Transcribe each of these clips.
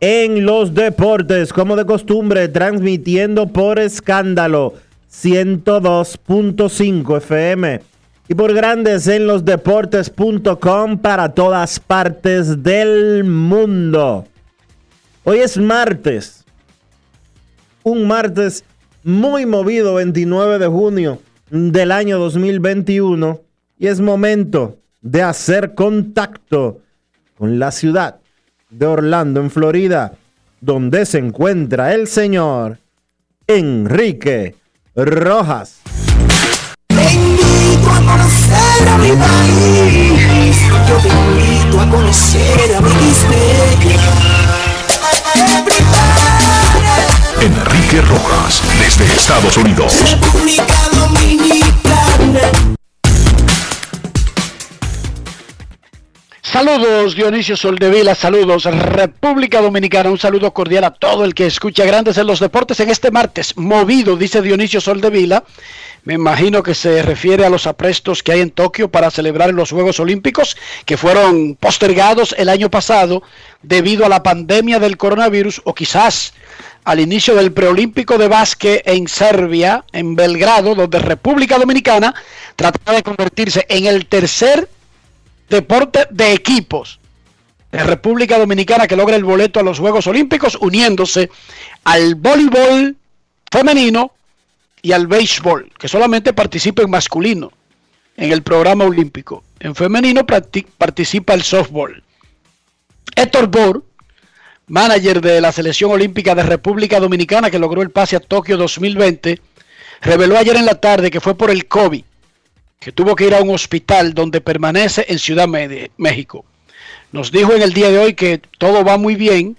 en los Deportes, como de costumbre, transmitiendo por escándalo 102.5 FM y por Grandes en los Deportes.com para todas partes del mundo. Hoy es martes, un martes muy movido, 29 de junio del año 2021, y es momento de hacer contacto con la ciudad de Orlando, en Florida, donde se encuentra el señor Enrique Rojas. Te invito a conocer a mi país. Yo te invito a conocer a mi Enrique Rojas, desde Estados Unidos. República Dominicana. Saludos Dionisio Soldevila, saludos República Dominicana, un saludo cordial a todo el que escucha Grandes en los Deportes en este martes, movido, dice Dionisio Soldevila, me imagino que se refiere a los aprestos que hay en Tokio para celebrar los Juegos Olímpicos que fueron postergados el año pasado debido a la pandemia del coronavirus o quizás al inicio del preolímpico de básquet en Serbia, en Belgrado, donde República Dominicana trata de convertirse en el tercer deporte de equipos de República Dominicana que logra el boleto a los Juegos Olímpicos, uniéndose al voleibol femenino y al béisbol, que solamente participa en masculino en el programa olímpico. En femenino participa el softball. Héctor Bor, manager de la selección olímpica de República Dominicana que logró el pase a Tokio 2020, reveló ayer en la tarde que fue por el COVID que tuvo que ir a un hospital donde permanece en Ciudad México. Nos dijo en el día de hoy que todo va muy bien,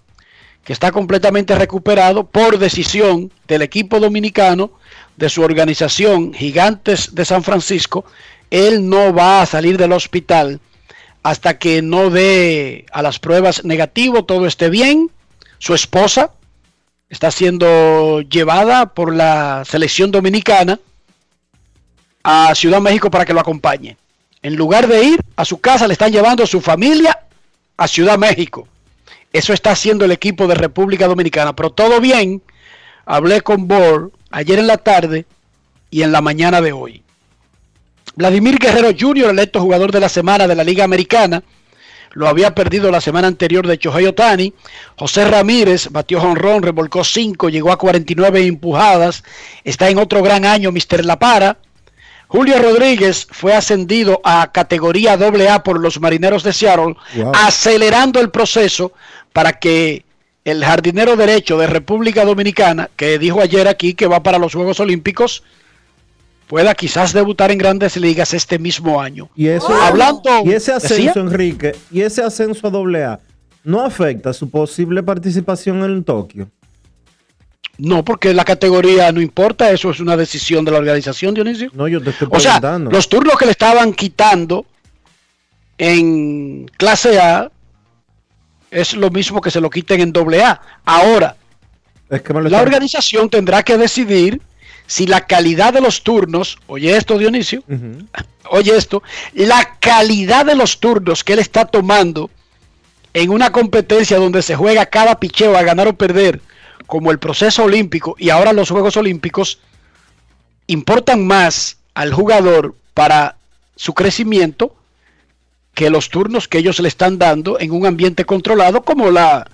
que está completamente recuperado por decisión del equipo dominicano de su organización Gigantes de San Francisco. Él no va a salir del hospital hasta que no dé a las pruebas negativo, todo esté bien. Su esposa está siendo llevada por la selección dominicana a Ciudad México para que lo acompañe. En lugar de ir a su casa, le están llevando a su familia a Ciudad México. Eso está haciendo el equipo de República Dominicana. Pero todo bien. Hablé con Bor ayer en la tarde y en la mañana de hoy. Vladimir Guerrero Jr., electo jugador de la semana de la Liga Americana, lo había perdido la semana anterior de Chohei Otani. José Ramírez batió jonrón, revolcó 5, llegó a 49 empujadas. Está en otro gran año, Mr. La Para. Julio Rodríguez fue ascendido a categoría AA por los Marineros de Seattle, Wow. acelerando el proceso para que el jardinero derecho de República Dominicana, que dijo ayer aquí que va para los Juegos Olímpicos, pueda quizás debutar en grandes ligas este mismo año. Y eso, Hablando- y ese ascenso, ¿Decía? Enrique, y ese ascenso a AA no afecta su posible participación en Tokio. No, porque la categoría no importa, eso es una decisión de la organización, Dionisio. No, yo te estoy O sea, los turnos que le estaban quitando en clase A es lo mismo que se lo quiten en doble A. Ahora, es que la organización tendrá que decidir si la calidad de los turnos, oye esto Dionisio, oye esto, la calidad de los turnos que él está tomando en una competencia donde se juega cada picheo a ganar o perder, como el proceso olímpico y ahora los Juegos Olímpicos, importan más al jugador para su crecimiento que los turnos que ellos le están dando en un ambiente controlado como la,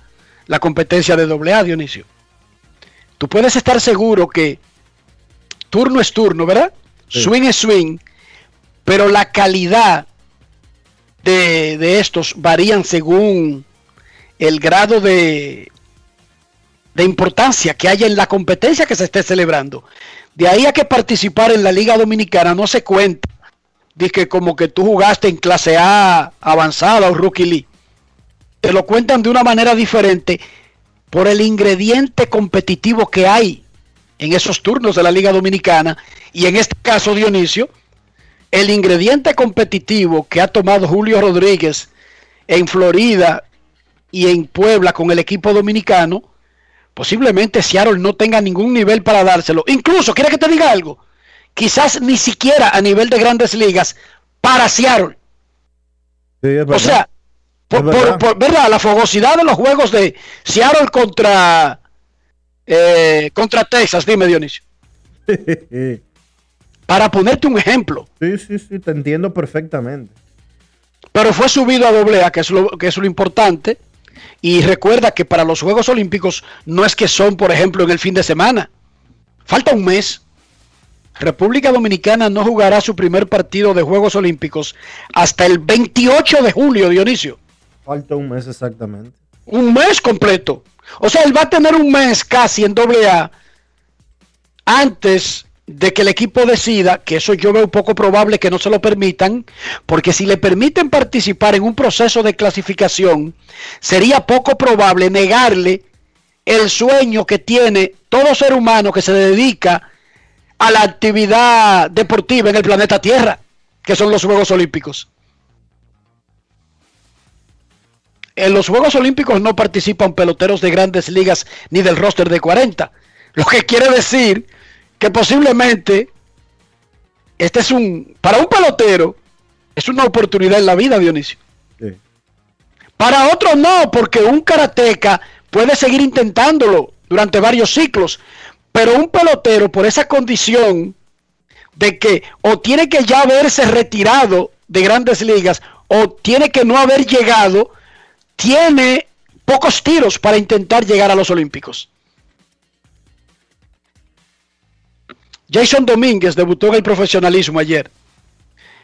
la competencia de AA, Dionisio. Tú puedes estar seguro que turno es turno, ¿verdad? Sí. Swing es swing, pero la calidad de, de estos varían según el grado de, de importancia que haya en la competencia que se esté celebrando. De ahí a que participar en la Liga Dominicana no se cuenta. Dice que como que tú jugaste en clase A avanzada o rookie league. Te lo cuentan de una manera diferente por el ingrediente competitivo que hay en esos turnos de la Liga Dominicana. Y en este caso, Dionisio, el ingrediente competitivo que ha tomado Julio Rodríguez en Florida y en Puebla con el equipo dominicano, posiblemente Seattle no tenga ningún nivel para dárselo. Incluso, ¿quiere que te diga algo? Quizás ni siquiera a nivel de grandes ligas para Seattle. Sí, O sea, por, verdad. por- por- ¿verdad? La fogosidad de los juegos de Seattle contra, eh, contra Texas, dime Dionisio. sí, Para ponerte un ejemplo. sí, sí, te entiendo perfectamente. Pero fue subido a doble A, que es, lo, que es lo importante. Y recuerda que para los Juegos Olímpicos no es que son, por ejemplo, en el fin de semana. Falta un mes. República Dominicana no jugará su primer partido de Juegos Olímpicos hasta el 28 de julio, Dionisio. Falta un mes exactamente. Un mes completo. O sea, él va a tener un mes casi en doble A antes de que el equipo decida, que eso yo veo poco probable que no se lo permitan, porque si le permiten participar en un proceso de clasificación, sería poco probable negarle el sueño que tiene todo ser humano que se dedica a la actividad deportiva en el planeta Tierra, que son los Juegos Olímpicos. En los Juegos Olímpicos no participan peloteros de grandes ligas ni del roster de 40. Lo que quiere decir que posiblemente este es un, para un pelotero, es una oportunidad en la vida, Dionisio. Sí. Para otros no, porque un karateca puede seguir intentándolo durante varios ciclos, pero un pelotero por esa condición de que o tiene que ya haberse retirado de grandes ligas o tiene que no haber llegado, tiene pocos tiros para intentar llegar a los Olímpicos. Jason Domínguez debutó en el profesionalismo ayer.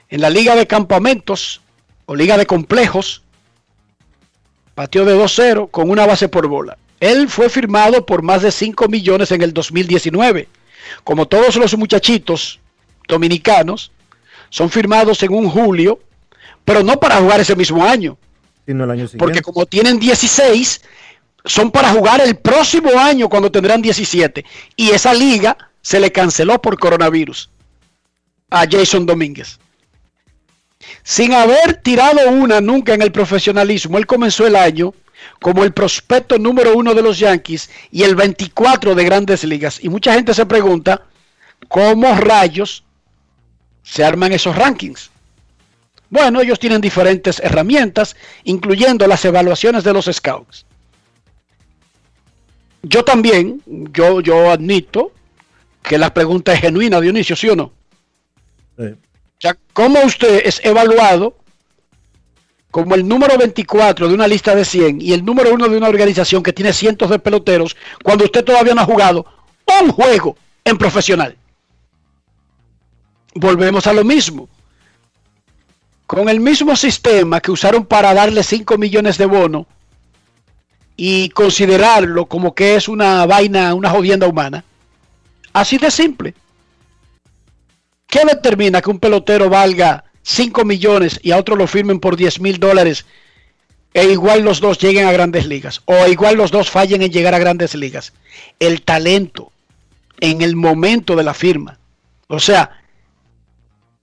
En la liga de campamentos o liga de complejos, Pateó de 2-0 con una base por bola. Él fue firmado por más de 5 millones en el 2019. Como todos los muchachitos dominicanos, son firmados en un julio, pero no para jugar ese mismo año. Sino el año siguiente. Porque como tienen 16, son para jugar el próximo año cuando tendrán 17. Y esa liga se le canceló por coronavirus a Jason Domínguez. Sin haber tirado una nunca en el profesionalismo, él comenzó el año como el prospecto número uno de los Yankees y el 24 de grandes ligas. Y mucha gente se pregunta cómo rayos se arman esos rankings. Bueno, ellos tienen diferentes herramientas, incluyendo las evaluaciones de los scouts. Yo también, yo, yo admito que la pregunta es genuina, Dionisio, ¿sí o no? Sí. O sea, ¿cómo usted es evaluado como el número 24 de una lista de 100 y el número uno de una organización que tiene cientos de peloteros cuando usted todavía no ha jugado un juego en profesional? Volvemos a lo mismo. Con el mismo sistema que usaron para darle 5 millones de bono y considerarlo como que es una vaina, una jodienda humana. Así de simple. ¿Qué determina que un pelotero valga 5 millones y a otro lo firmen por 10 mil dólares e igual los dos lleguen a grandes ligas o igual los dos fallen en llegar a grandes ligas. El talento en el momento de la firma. O sea,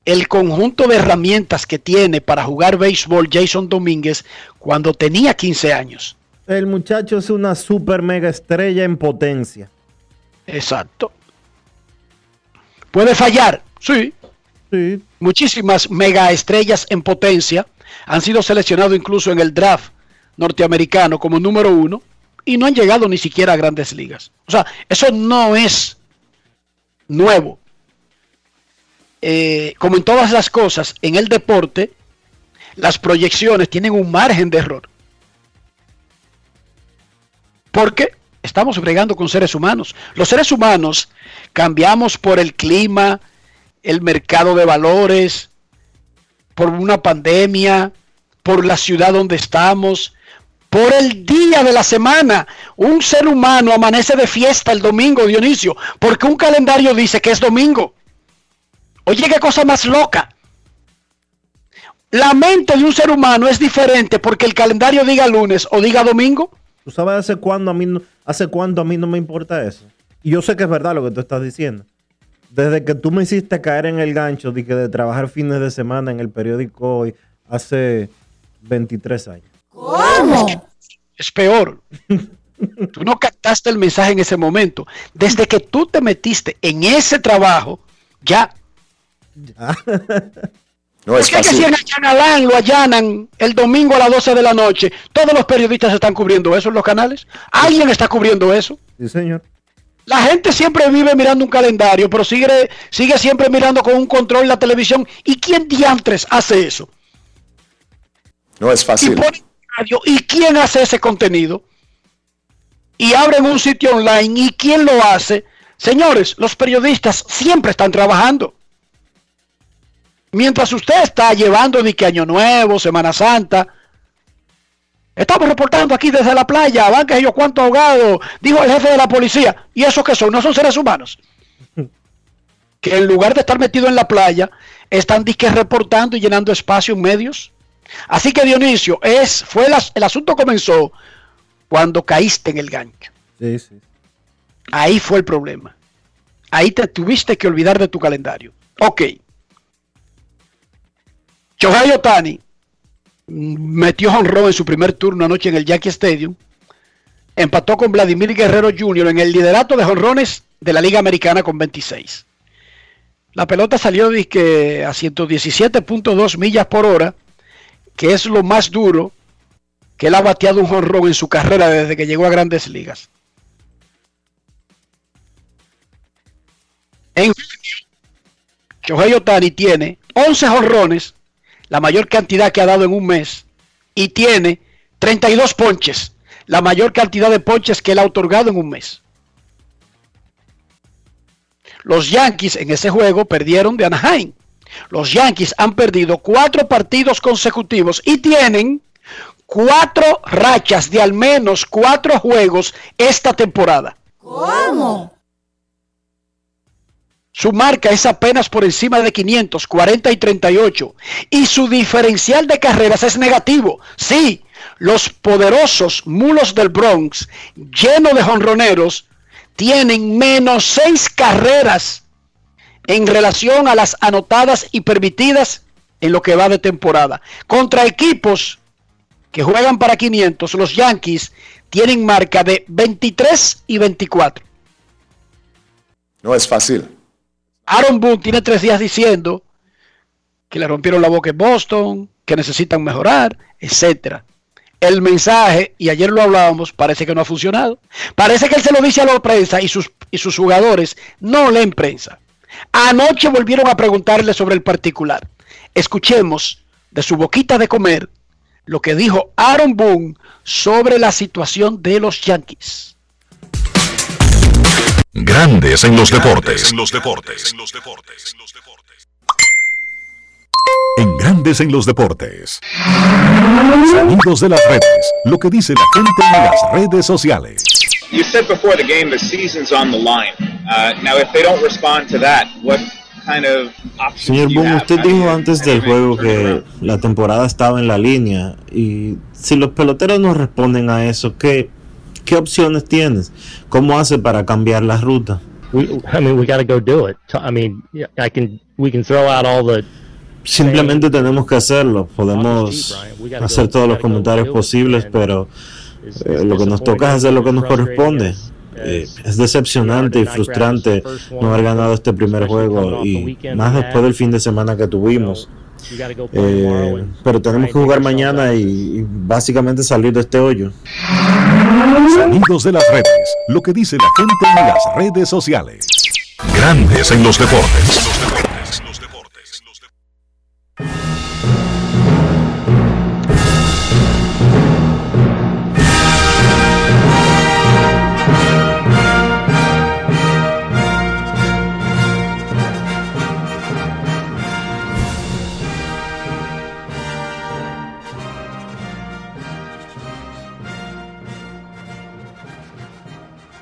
el conjunto de herramientas que tiene para jugar béisbol Jason Domínguez cuando tenía 15 años. El muchacho es una super mega estrella en potencia. Exacto. ¿Puede fallar? Sí. Sí. Muchísimas mega estrellas en potencia han sido seleccionados incluso en el draft norteamericano como número uno y no han llegado ni siquiera a grandes ligas. O sea, eso no es nuevo. Eh, como en todas las cosas, en el deporte, las proyecciones tienen un margen de error. Porque estamos bregando con seres humanos. Los seres humanos cambiamos por el clima, el mercado de valores, por una pandemia, por la ciudad donde estamos, por el día de la semana. Un ser humano amanece de fiesta el domingo, Dionisio, porque un calendario dice que es domingo. Oye, qué cosa más loca. La mente de un ser humano es diferente porque el calendario diga lunes o diga domingo. ¿Tú sabes hace cuándo a mí, no- hace cuánto a mí no me importa eso? Y yo sé que es verdad lo que tú estás diciendo. Desde que tú me hiciste caer en el gancho de, que de trabajar fines de semana en el periódico hoy hace 23 años. Es peor. Tú no captaste el mensaje en ese momento. Desde que tú te metiste en ese trabajo, ya. No es es que si en Allanalán lo allanan el domingo a las 12 de la noche, todos los periodistas están cubriendo eso en los canales. Alguien está cubriendo eso. Sí, señor. La gente siempre vive mirando un calendario, pero sigue, sigue siempre mirando con un control la televisión. ¿Y quién diantres hace eso? No es y fácil. ponen radio. ¿Y quién hace ese contenido? Y abren un sitio online. ¿Y quién lo hace? Señores, los periodistas siempre están trabajando. Mientras usted está llevando de que Año Nuevo, Semana Santa, estamos reportando aquí desde la playa, van que yo cuánto ahogado, dijo el jefe de la policía. ¿Y eso qué son? ¿No son seres humanos? Que en lugar de estar metido en la playa, están disque reportando y llenando espacio en medios. Así que Dionisio, es, fue el asunto comenzó cuando caíste en el gancho. Sí, sí. Ahí fue el problema. Ahí te tuviste que olvidar de tu calendario. Ok. Shohei Otani metió honrón en su primer turno anoche en el Yankee Stadium. Empató con Vladimir Guerrero Jr. en el liderato de honrones de la Liga Americana con 26. La pelota salió a 117.2 millas por hora, que es lo más duro que él ha bateado un honrón en su carrera desde que llegó a grandes ligas. En Shohei Otani tiene 11 jonrones, la mayor cantidad que ha dado en un mes, y tiene 32 ponches, la mayor cantidad de ponches que él ha otorgado en un mes. Los Yankees en ese juego perdieron de Anaheim. Los Yankees han perdido cuatro partidos consecutivos y tienen cuatro rachas de al menos cuatro juegos esta temporada. Su marca es apenas por encima de 500, 40 y 38. Y su diferencial de carreras es negativo. Sí, los poderosos mulos del Bronx, llenos de jonroneros, tienen menos seis carreras en relación a las anotadas y permitidas en lo que va de temporada. Contra equipos que juegan para 500, los Yankees tienen marca de 23 y 24. No es fácil. Aaron Boone tiene tres días diciendo que le rompieron la boca en Boston, que necesitan mejorar, etcétera. El mensaje, y ayer lo hablábamos, parece que no ha funcionado. Parece que él se lo dice a la prensa y sus, y sus jugadores no leen prensa. Anoche volvieron a preguntarle sobre el particular. Escuchemos de su boquita de comer lo que dijo Aaron Boone sobre la situación de los Yankees. Grandes en los deportes. En los deportes. En Grandes en los deportes. Sonidos de las redes. Lo que dice la gente en las redes sociales. You said before the game the season's on the line. Uh, now, if they don't respond to that, what Señor Boom, usted dijo antes del juego que la temporada estaba en la línea y si los peloteros no responden a eso, ¿qué, qué opciones tienes? ¿Cómo hace para cambiar la ruta? We, I mean, we got to go do it. I mean, I can, we can throw out all the Simplemente tenemos que hacerlo. Podemos hacer todos los comentarios posibles, pero eh, lo que nos toca es hacer lo que nos corresponde. Eh, es decepcionante y frustrante no haber ganado este primer juego y más después del fin de semana que tuvimos. Eh, pero tenemos que jugar mañana y, y básicamente salir de este hoyo. Sonidos de las redes. Lo que dice la gente en las redes sociales. Grandes en los deportes.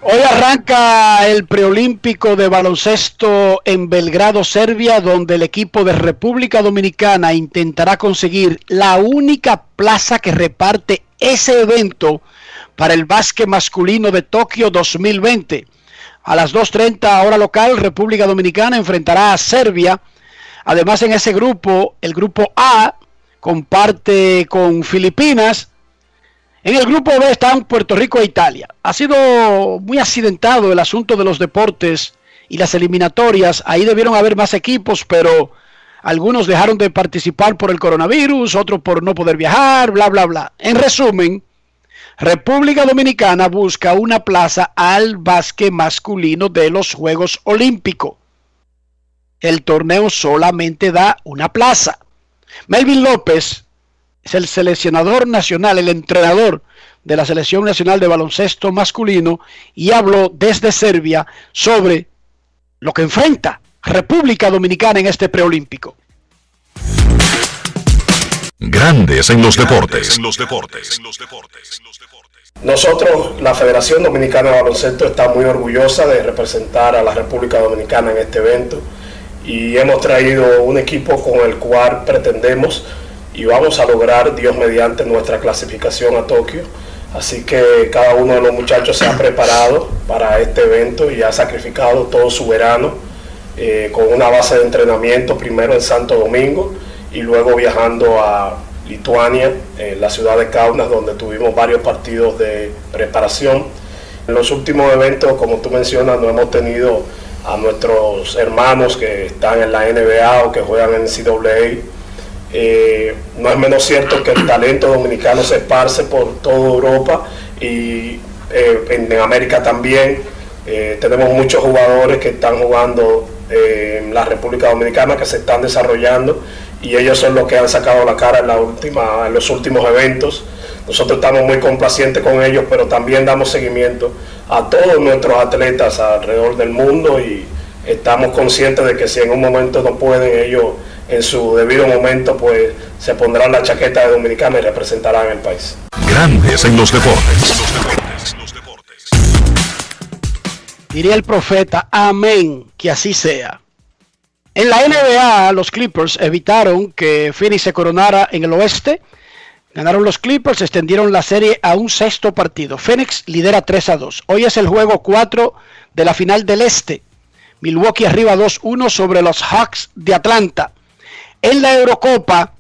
Hoy arranca el preolímpico de baloncesto en Belgrado, Serbia, donde el equipo de República Dominicana intentará conseguir la única plaza que reparte ese evento para el básquet masculino de Tokio 2020. A las 2.30 hora local, República Dominicana enfrentará a Serbia. Además, en ese grupo, el grupo A comparte con Filipinas, en el grupo B están Puerto Rico e Italia. Ha sido muy accidentado el asunto de los deportes y las eliminatorias. Ahí debieron haber más equipos, pero algunos dejaron de participar por el coronavirus, otros por no poder viajar, bla, bla, bla. En resumen, República Dominicana busca una plaza al básquet masculino de los Juegos Olímpicos. El torneo solamente da una plaza. Melvin López es el seleccionador nacional, el entrenador de la Selección Nacional de Baloncesto Masculino y habló desde Serbia sobre lo que enfrenta República Dominicana en este preolímpico. Grandes en los deportes. Nosotros, la Federación Dominicana de Baloncesto, está muy orgullosa de representar a la República Dominicana en este evento y hemos traído un equipo con el cual pretendemos y vamos a lograr, Dios mediante, nuestra clasificación a Tokio. Así que cada uno de los muchachos se ha preparado para este evento y ha sacrificado todo su verano eh, con una base de entrenamiento primero en Santo Domingo y luego viajando a Lituania, en la ciudad de Kaunas, donde tuvimos varios partidos de preparación. En los últimos eventos, como tú mencionas, no hemos tenido a nuestros hermanos que están en la NBA o que juegan en CAA eh, no es menos cierto que el talento dominicano se esparce por toda Europa y eh, en, América también. Eh, tenemos muchos jugadores que están jugando en la República Dominicana, que se están desarrollando y ellos son los que han sacado la cara en, los últimos eventos. Nosotros estamos muy complacientes con ellos, pero también damos seguimiento a todos nuestros atletas alrededor del mundo y estamos conscientes de que si en un momento no pueden ellos en su debido momento, pues se pondrán la chaqueta de dominicana y representarán el país. Grandes en los deportes. Diría el profeta, amén, que así sea. En la NBA, los Clippers evitaron que Phoenix se coronara en el oeste. Ganaron los Clippers, extendieron la serie a un sexto partido. Phoenix lidera 3 a 2. Hoy es el juego 4 de la final del este. Milwaukee arriba 2-1 sobre los Hawks de Atlanta. En la Eurocopa,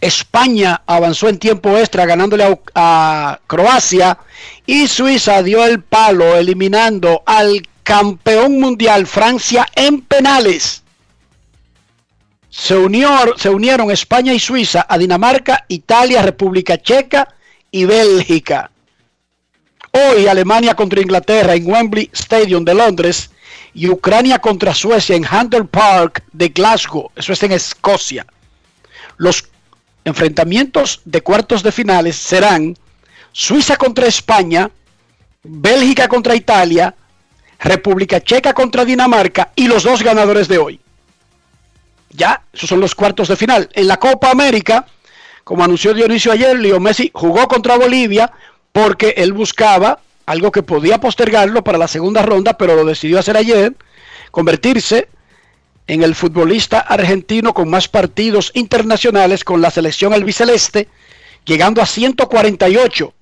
España avanzó en tiempo extra ganándole a, Croacia y Suiza dio el palo eliminando al campeón mundial Francia en penales. Se, se unieron España y Suiza a Dinamarca, Italia, República Checa y Bélgica. Hoy Alemania contra Inglaterra en Wembley Stadium de Londres y Ucrania contra Suecia en Handel Park de Glasgow, eso es en Escocia. Los enfrentamientos de cuartos de finales serán Suiza contra España, Bélgica contra Italia, República Checa contra Dinamarca y los dos ganadores de hoy. Ya, esos son los cuartos de final. En la Copa América, como anunció Dionisio ayer, Leo Messi jugó contra Bolivia porque él buscaba algo que podía postergarlo para la segunda ronda, pero lo decidió hacer ayer, convertirse en el futbolista argentino con más partidos internacionales con la selección albiceleste, llegando a 148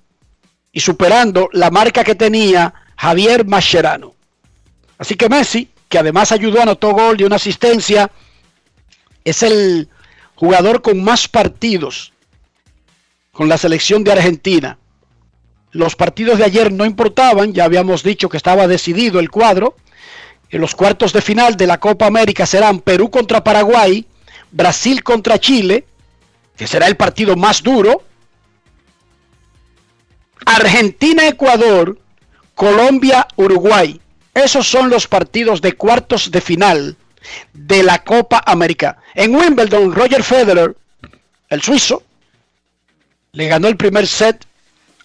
y superando la marca que tenía Javier Mascherano. Así que Messi, que además ayudó, anotó gol y una asistencia, es el jugador con más partidos con la selección de Argentina. Los partidos de ayer no importaban, ya habíamos dicho que estaba decidido el cuadro. En los cuartos de final de la Copa América serán Perú contra Paraguay, Brasil contra Chile, que será el partido más duro, Argentina-Ecuador, Colombia-Uruguay. Esos son los partidos de cuartos de final de la Copa América. En Wimbledon, Roger Federer, el suizo, le ganó el primer set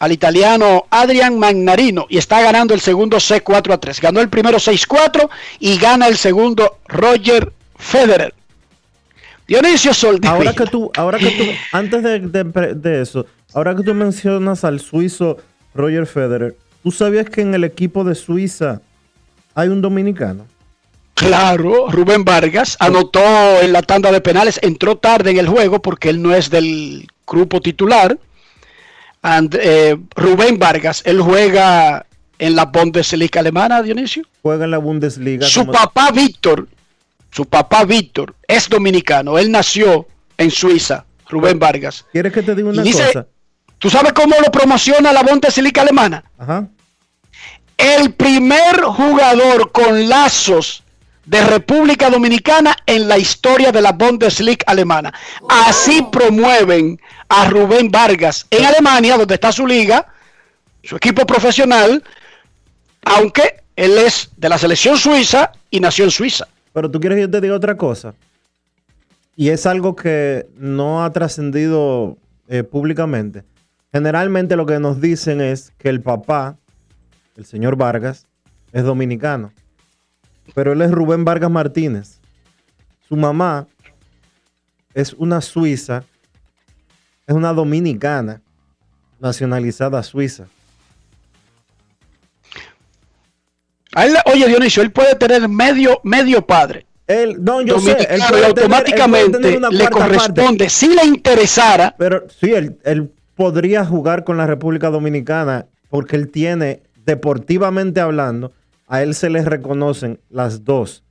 al italiano Adrian Magnarino y está ganando el segundo set 4 a 3. Ganó el primero 6-4 y gana el segundo Roger Federer. Dionisio Soldevila. Ahora que tú, ahora que tú, antes de, de- de eso, ahora que tú mencionas al suizo Roger Federer, ¿tú sabías que en el equipo de Suiza hay un dominicano? Claro, Rubén Vargas anotó en la tanda de penales, entró tarde en el juego porque él no es del grupo titular. And, eh, Rubén Vargas, él juega en la Bundesliga alemana, Dionisio. Juega en la Bundesliga. Su como- papá Víctor, su papá Víctor es dominicano, él nació en Suiza, Rubén Vargas. ¿Quieres que te diga una dice- cosa? ¿Tú sabes cómo lo promociona la Bundesliga alemana? Ajá. el primer jugador con lazos de República Dominicana en la historia de la Bundesliga alemana. Así promueven a Rubén Vargas en Alemania, donde está su liga, su equipo profesional, aunque él es de la selección suiza y nació en Suiza. Pero tú quieres que yo te diga otra cosa. Y es algo que no ha trascendido eh, públicamente. Generalmente lo que nos dicen es que el papá, el señor Vargas, es dominicano. Pero él es Rubén Vargas Martínez. Su mamá es una suiza, es una dominicana nacionalizada suiza. Oye, Dionisio, él puede tener medio, medio padre. Él, no, yo sé, él dominicano, tener- él puede automáticamente le parte. corresponde, si le interesara, Pero sí, él, él podría jugar con la República Dominicana porque él tiene, deportivamente hablando, a él se le reconocen las dos.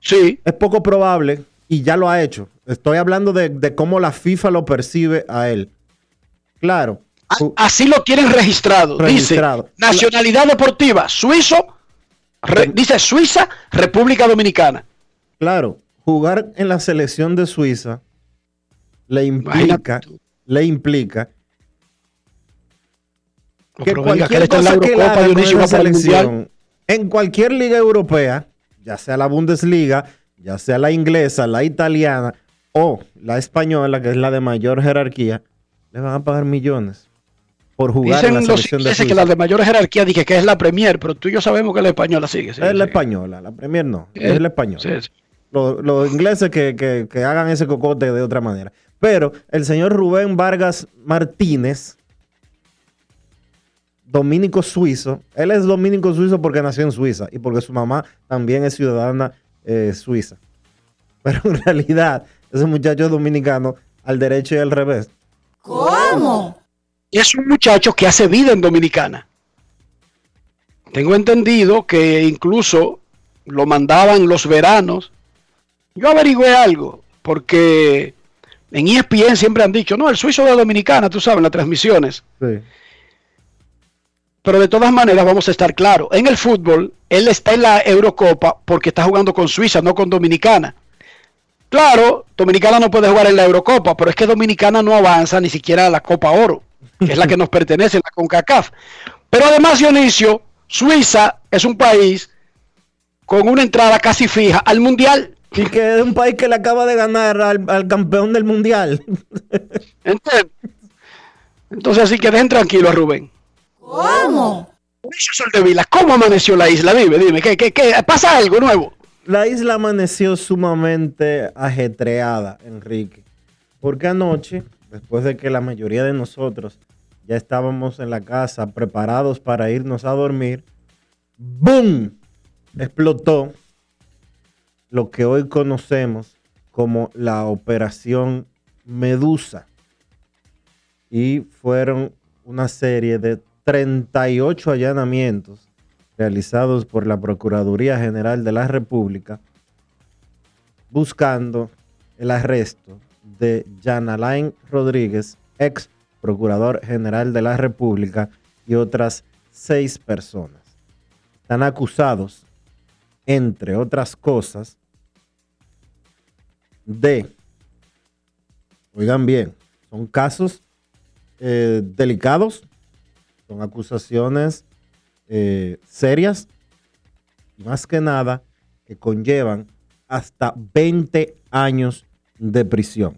sí, Es poco probable y ya lo ha hecho. Estoy hablando de, de cómo la FIFA lo percibe a él. Claro. Así lo tienen registrado. Registrado. Dice nacionalidad deportiva, suizo, re- dice Suiza, República Dominicana. Claro, jugar en la selección de Suiza le implica, le implica que cualquier cosa que él haga con esa selección, en cualquier liga europea, ya sea la Bundesliga, ya sea la inglesa, la italiana o la española, que es la de mayor jerarquía, le van a pagar millones por jugar Dicen en la los selección de ingleses Suiza. que la de mayor jerarquía dije que es la Premier, pero tú y yo sabemos que la española sigue. sigue, es la sigue. española, la Premier no, es la española. sí, sí. Los, los ingleses que, que- que hagan ese cocote de otra manera. Pero el señor Rubén Vargas Martínez, dominico suizo, él es dominico suizo porque nació en Suiza y porque su mamá también es ciudadana eh, suiza. Pero en realidad, ese muchacho es dominicano al derecho y al revés. Y es un muchacho que hace vida en Dominicana. Tengo entendido que incluso lo mandaban los veranos. Yo averigüé algo, porque en ESPN siempre han dicho, no, el suizo de Dominicana, tú sabes, las transmisiones. Sí. Pero de todas maneras, vamos a estar claros. En el fútbol, él está en la Eurocopa porque está jugando con Suiza, no con Dominicana. Claro, Dominicana no puede jugar en la Eurocopa, pero es que Dominicana no avanza ni siquiera a la Copa Oro, que es la que nos pertenece, la CONCACAF. Pero además, Dionisio, Suiza es un país con una entrada casi fija al Mundial. Y que es un país que le acaba de ganar al, al campeón del mundial. ¿Entiendes? Entonces, así que dejen tranquilo a Rubén. ¿Cómo? Soldevila, ¿cómo amaneció la isla? Dime, dime, ¿qué, qué, qué? ¿Pasa algo nuevo? La isla amaneció sumamente ajetreada, Enrique. Porque anoche, después de que la mayoría de nosotros ya estábamos en la casa preparados para irnos a dormir, ¡boom! Explotó lo que hoy conocemos como la Operación Medusa. Y fueron una serie de 38 allanamientos realizados por la Procuraduría General de la República buscando el arresto de Jan Alain Rodríguez, ex Procurador General de la República, y otras seis personas. Están acusados, entre otras cosas, de, oigan bien, son casos eh, delicados, son acusaciones eh, serias y más que nada que conllevan hasta 20 años de prisión.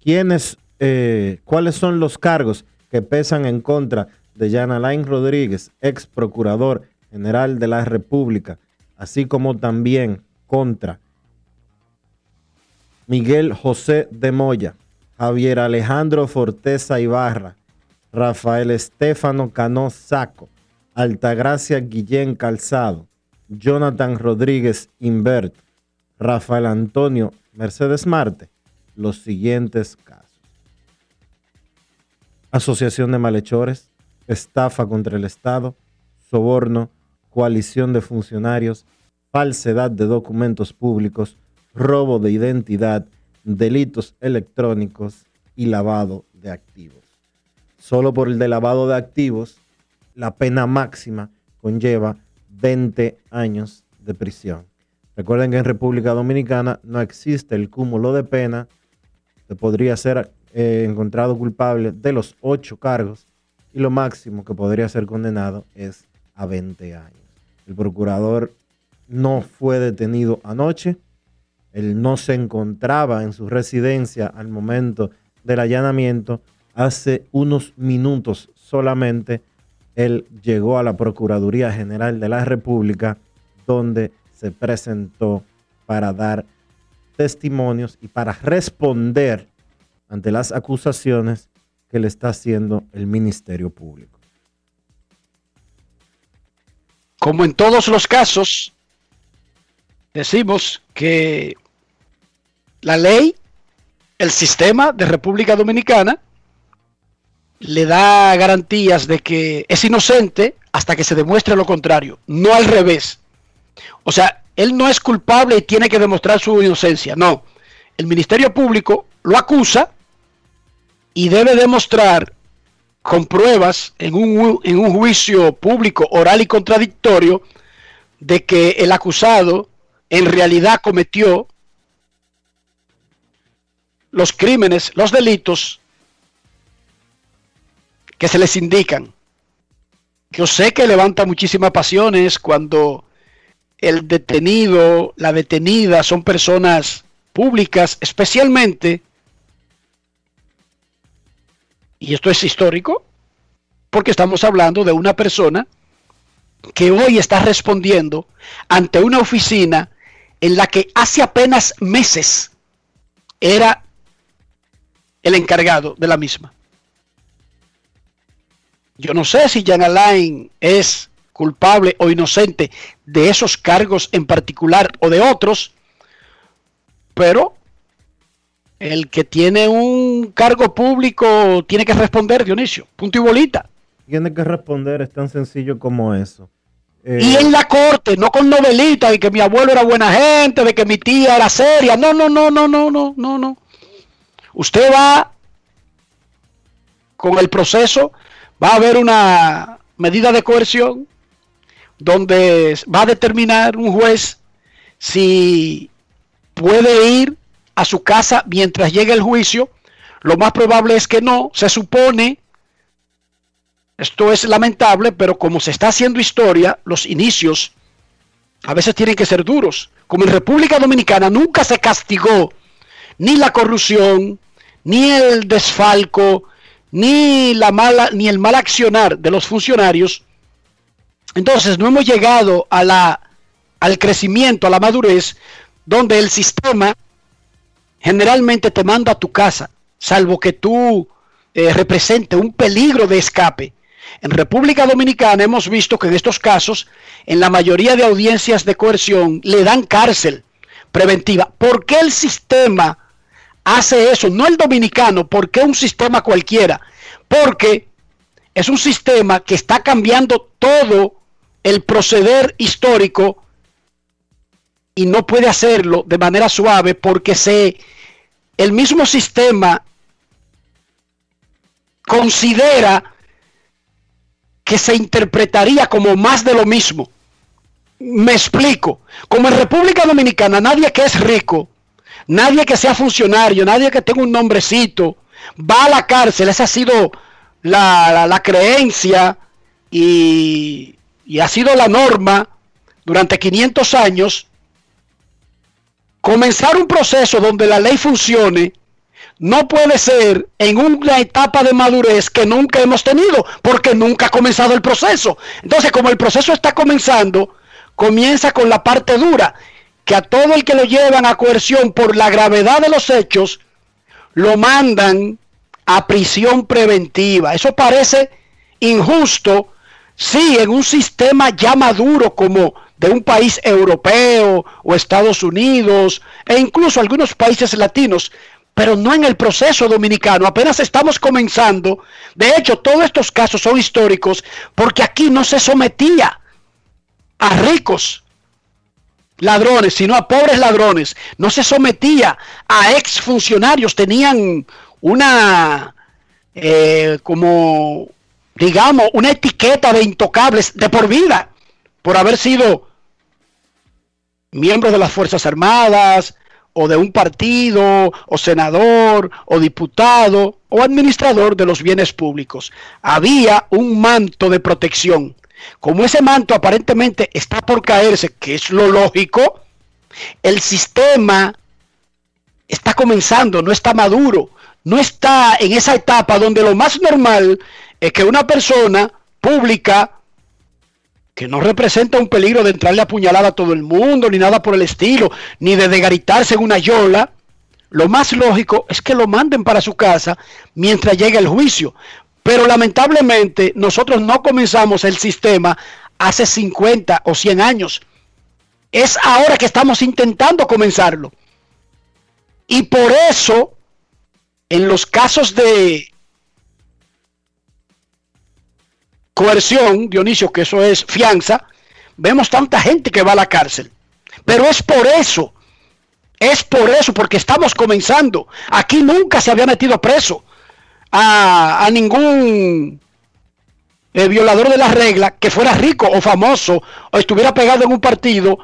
¿Quiénes, eh, ¿Cuáles son los cargos que pesan en contra de Jan Alain Rodríguez, ex procurador general de la República, así como también contra Miguel José de Moya, Javier Alejandro Forteza Ibarra, Rafael Estefano Cano Saco, Altagracia Guillén Calzado, Jonathan Rodríguez Invert, Rafael Antonio Mercedes Marte, los siguientes casos. Asociación de malhechores, estafa contra el Estado, soborno, coalición de funcionarios, falsedad de documentos públicos, robo de identidad, delitos electrónicos y lavado de activos. Solo por el de lavado de activos, la pena máxima conlleva 20 años de prisión. Recuerden que en República Dominicana no existe el cúmulo de pena. Se podría ser eh, encontrado culpable de los ocho cargos y lo máximo que podría ser condenado es a 20 años. El procurador no fue detenido anoche. Él no se encontraba en su residencia al momento del allanamiento. Hace unos minutos solamente él llegó a la Procuraduría General de la República donde se presentó para dar testimonios y para responder ante las acusaciones que le está haciendo el Ministerio Público. Como en todos los casos, decimos que la ley, el sistema de República Dominicana, le da garantías de que es inocente hasta que se demuestre lo contrario, no al revés. O sea, él no es culpable y tiene que demostrar su inocencia. No. El Ministerio Público lo acusa y debe demostrar con pruebas en un, en un juicio público, oral y contradictorio, de que el acusado en realidad cometió los crímenes, los delitos que se les indican. Yo sé que levanta muchísimas pasiones cuando el detenido, la detenida son personas públicas, especialmente, y esto es histórico, porque estamos hablando de una persona que hoy está respondiendo ante una oficina en la que hace apenas meses era el encargado de la misma. Yo no sé si Jan Alain es culpable o inocente de esos cargos en particular o de otros, pero el que tiene un cargo público tiene que responder, Dionisio, punto y bolita. Tiene que responder, es tan sencillo como eso. Eh, y en la corte, no con novelitas de que mi abuelo era buena gente, de que mi tía era seria. No, no, no, no, no, no, no, no. Usted va con el proceso, va a haber una medida de coerción, donde va a determinar un juez si puede ir a su casa mientras llegue el juicio. Lo más probable es que no. Se supone, esto es lamentable, pero como se está haciendo historia, los inicios a veces tienen que ser duros. Como en República Dominicana nunca se castigó ni la corrupción, ni el desfalco, ni la mala, ni el mal accionar de los funcionarios, entonces no hemos llegado a la, al crecimiento, a la madurez, donde el sistema generalmente te manda a tu casa, salvo que tú eh, represente un peligro de escape. En República Dominicana hemos visto que en estos casos, en la mayoría de audiencias de coerción, le dan cárcel preventiva. ¿Por qué el sistema hace eso? No el dominicano, ¿por qué un sistema cualquiera? Porque es un sistema que está cambiando todo el proceder histórico y no puede hacerlo de manera suave porque se el mismo sistema considera que se interpretaría como más de lo mismo. Me explico. Como en República Dominicana nadie que es rico, nadie que sea funcionario, nadie que tenga un nombrecito, va a la cárcel. Esa ha sido la, la, creencia y, y ha sido la norma durante 500 años. Comenzar un proceso donde la ley funcione no puede ser en una etapa de madurez que nunca hemos tenido, porque nunca ha comenzado el proceso. Entonces, como el proceso está comenzando, comienza con la parte dura, que a todo el que lo llevan a coerción por la gravedad de los hechos, lo mandan a prisión preventiva. Eso parece injusto, sí, en un sistema ya maduro como de un país europeo o Estados Unidos e incluso algunos países latinos, pero no en el proceso dominicano. Apenas estamos comenzando. De hecho, todos estos casos son históricos porque aquí no se sometía a ricos ladrones, sino a pobres ladrones. No se sometía a exfuncionarios. Tenían una, eh, como, digamos, una etiqueta de intocables de por vida por haber sido miembros de las Fuerzas Armadas, o de un partido, o senador, o diputado, o administrador de los bienes públicos. Había un manto de protección. Como ese manto aparentemente está por caerse, que es lo lógico, el sistema está comenzando, no está maduro, no está en esa etapa donde lo más normal es que una persona pública que no representa un peligro de entrarle a puñalada a todo el mundo, ni nada por el estilo, ni de degaritarse en una yola, lo más lógico es que lo manden para su casa mientras llegue el juicio. Pero lamentablemente nosotros no comenzamos el sistema hace 50 o 100 años. Es ahora que estamos intentando comenzarlo. Y por eso, en los casos de coerción, Dionisio, que eso es fianza, vemos tanta gente que va a la cárcel. Pero es por eso, es por eso, porque estamos comenzando. Aquí nunca se había metido preso a, ningún eh, violador de la regla que fuera rico o famoso o estuviera pegado en un partido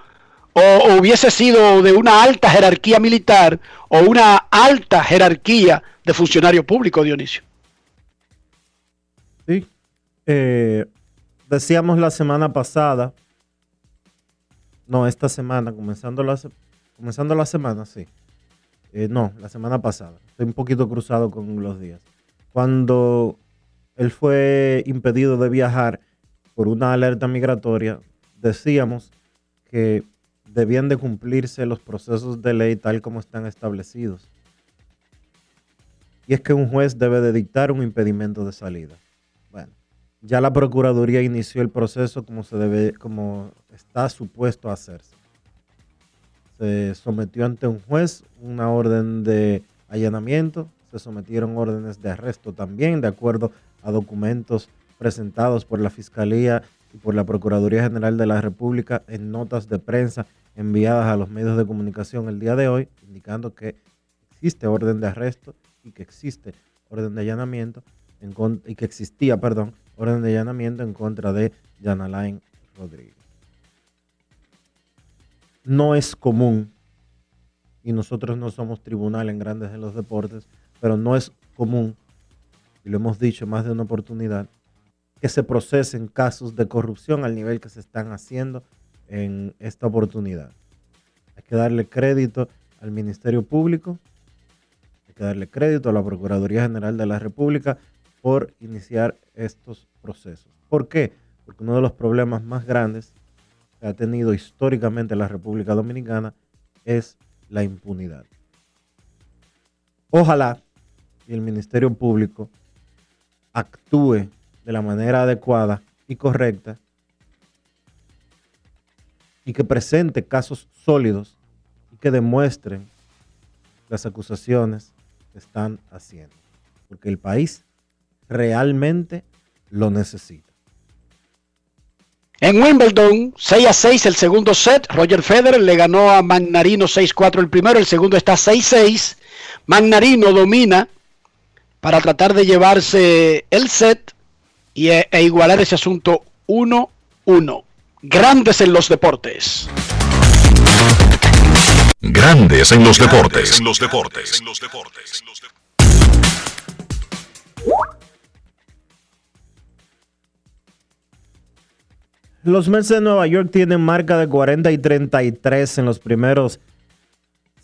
o, o, hubiese sido de una alta jerarquía militar o una alta jerarquía de funcionario público, Dionisio. Sí, eh, decíamos la semana pasada, no, esta semana, comenzando la, comenzando la semana, sí. Eh, no, la semana pasada. Estoy un poquito cruzado con los días. Cuando él fue impedido de viajar por una alerta migratoria, decíamos que debían de cumplirse los procesos de ley tal como están establecidos. Y es que un juez debe de dictar un impedimento de salida. Bueno, ya la Procuraduría inició el proceso como se debe, como está supuesto a hacerse. Se sometió ante un juez una orden de allanamiento, se sometieron órdenes de arresto también, de acuerdo a documentos presentados por la Fiscalía y por la Procuraduría General de la República en notas de prensa enviadas a los medios de comunicación el día de hoy, indicando que existe orden de arresto y que existe orden de allanamiento y que existía, perdón, orden de allanamiento en contra de Janalain Rodríguez. No es común, y nosotros no somos tribunal en grandes en los deportes, pero no es común, y lo hemos dicho más de una oportunidad, que se procesen casos de corrupción al nivel que se están haciendo en esta oportunidad. Hay que darle crédito al Ministerio Público, hay que darle crédito a la Procuraduría General de la República por iniciar estos procesos. ¿Por qué? Porque uno de los problemas más grandes que ha tenido históricamente la República Dominicana es la impunidad. Ojalá que el Ministerio Público actúe de la manera adecuada y correcta y que presente casos sólidos y que demuestren las acusaciones que están haciendo. Porque el país realmente lo necesita. En Wimbledon, 6 a 6 el segundo set. Roger Federer le ganó a Magnarino 6-4 el primero. El segundo está 6-6. Magnarino domina para tratar de llevarse el set y, e, e igualar ese asunto 1-1. Grandes en los deportes. Grandes en los deportes. En los deportes. En los deportes. Los Mets de Nueva York tienen marca de 40 y 33 en los primeros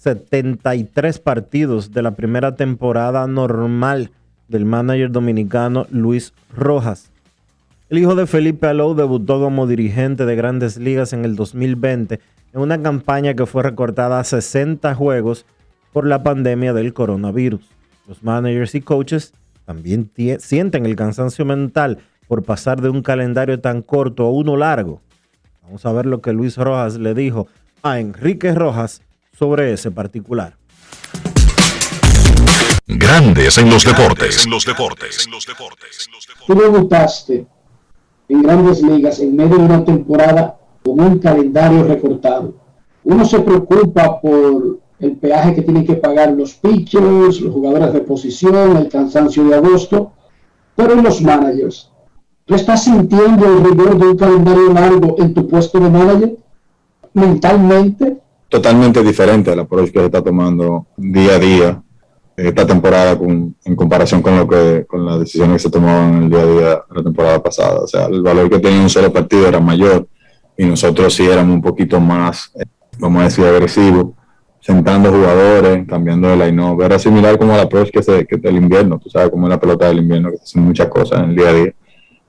73 partidos de la primera temporada normal del manager dominicano Luis Rojas. El hijo de Felipe Alou debutó como dirigente de grandes ligas en el 2020 en una campaña que fue recortada a 60 juegos por la pandemia del coronavirus. Los managers y coaches también sienten el cansancio mental por pasar de un calendario tan corto a uno largo. Vamos a ver lo que Luis Rojas le dijo a Enrique Rojas sobre ese particular. Grandes en los deportes. En los deportes. Tú debutaste en grandes ligas en medio de una temporada con un calendario recortado. Uno se preocupa por el peaje que tienen que pagar los pitchers, los jugadores de posición, el cansancio de agosto, pero en los managers, ¿Tú estás sintiendo el rigor de un calendario largo en tu puesto de manager? Mentalmente. Totalmente diferente al approach que se está tomando día a día esta temporada con, en comparación con lo que con las decisiones que se tomaban el día a día la temporada pasada. O sea, el valor que tenía un solo partido era mayor y nosotros sí éramos un poquito más, eh, vamos a decir, agresivos, sentando jugadores, cambiando de line-up. Era similar como el approach que, se, que del invierno, tú sabes, como la pelota del invierno, que se hacen muchas cosas en el día a día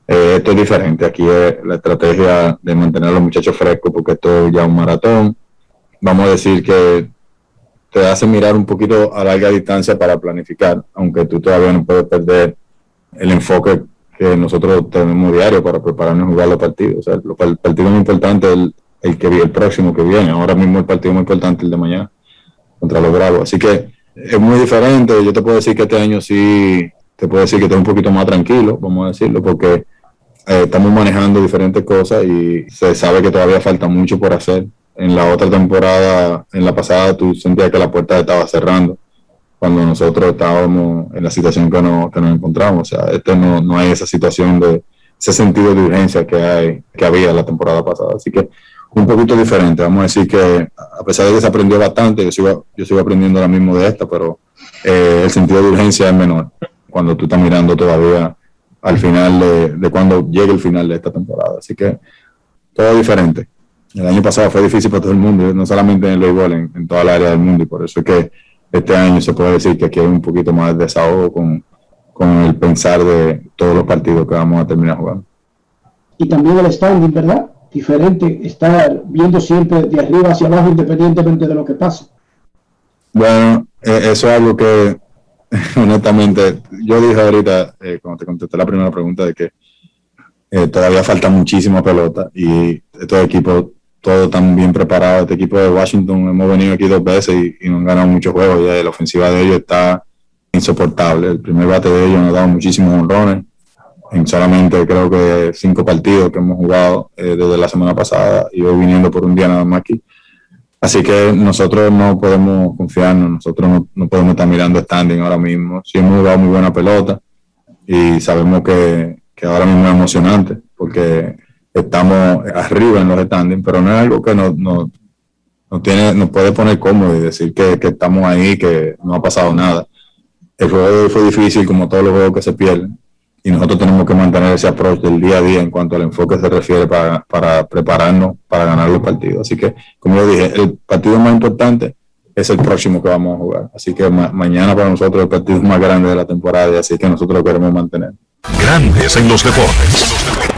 eh, esto es diferente. Aquí es la estrategia de mantener a los muchachos frescos porque esto ya un maratón. Vamos a decir que te hace mirar un poquito a larga distancia para planificar, aunque tú todavía no puedes perder el enfoque que nosotros tenemos diario para prepararnos a jugar los partidos. O sea, el partido más importante es el, que el próximo que viene. Ahora mismo el partido más importante es el de mañana contra los Bravos. Así que es muy diferente. Yo te puedo decir que este año sí, te puedo decir que estoy un poquito más tranquilo, vamos a decirlo, porque eh, estamos manejando diferentes cosas y se sabe que todavía falta mucho por hacer. En la otra temporada, en la pasada, tú sentías que la puerta estaba cerrando cuando nosotros estábamos en la situación que, no, que nos encontramos. O sea, este no, no hay esa situación de ese sentido de urgencia que hay que había la temporada pasada. Así que un poquito diferente. Vamos a decir que a pesar de que se aprendió bastante, yo sigo, yo sigo aprendiendo ahora mismo de esta, pero eh, el sentido de urgencia es menor cuando tú estás mirando todavía al final de, cuando llegue el final de esta temporada. Así que todo diferente. El año pasado fue difícil para todo el mundo, no solamente en el béisbol, en, toda la área del mundo, y por eso es que este año se puede decir que aquí hay un poquito más de desahogo con, con el pensar de todos los partidos que vamos a terminar jugando. Y también el standing, ¿verdad? Diferente, estar viendo siempre de arriba hacia abajo independientemente de lo que pase. Bueno, eh, eso es algo que honestamente, yo dije ahorita, eh, cuando te contesté la primera pregunta, de que eh, todavía falta muchísima pelota y estos equipos, todos están bien preparados. Este equipo de Washington, hemos venido aquí dos veces y, y no han ganado muchos juegos. Ya la ofensiva de ellos está insoportable. El primer bate de ellos nos ha dado muchísimos honrones en solamente creo que cinco partidos que hemos jugado eh, desde la semana pasada y hoy viniendo por un día nada más aquí. Así que nosotros no podemos confiarnos, nosotros no, podemos estar mirando standing ahora mismo. Sí hemos jugado muy buena pelota y sabemos que, ahora mismo es emocionante porque estamos arriba en los standings, pero no es algo que nos, no, tiene, nos puede poner cómodo y decir que, que, estamos ahí, que no ha pasado nada. El juego fue difícil como todos los juegos que se pierden y nosotros tenemos que mantener ese approach del día a día en cuanto al enfoque se refiere para, para prepararnos para ganar los partidos. Así que, como yo dije, el partido más importante es el próximo que vamos a jugar. Así que mañana para nosotros el partido más grande de la temporada y así que nosotros lo queremos mantener. Grandes en los deportes.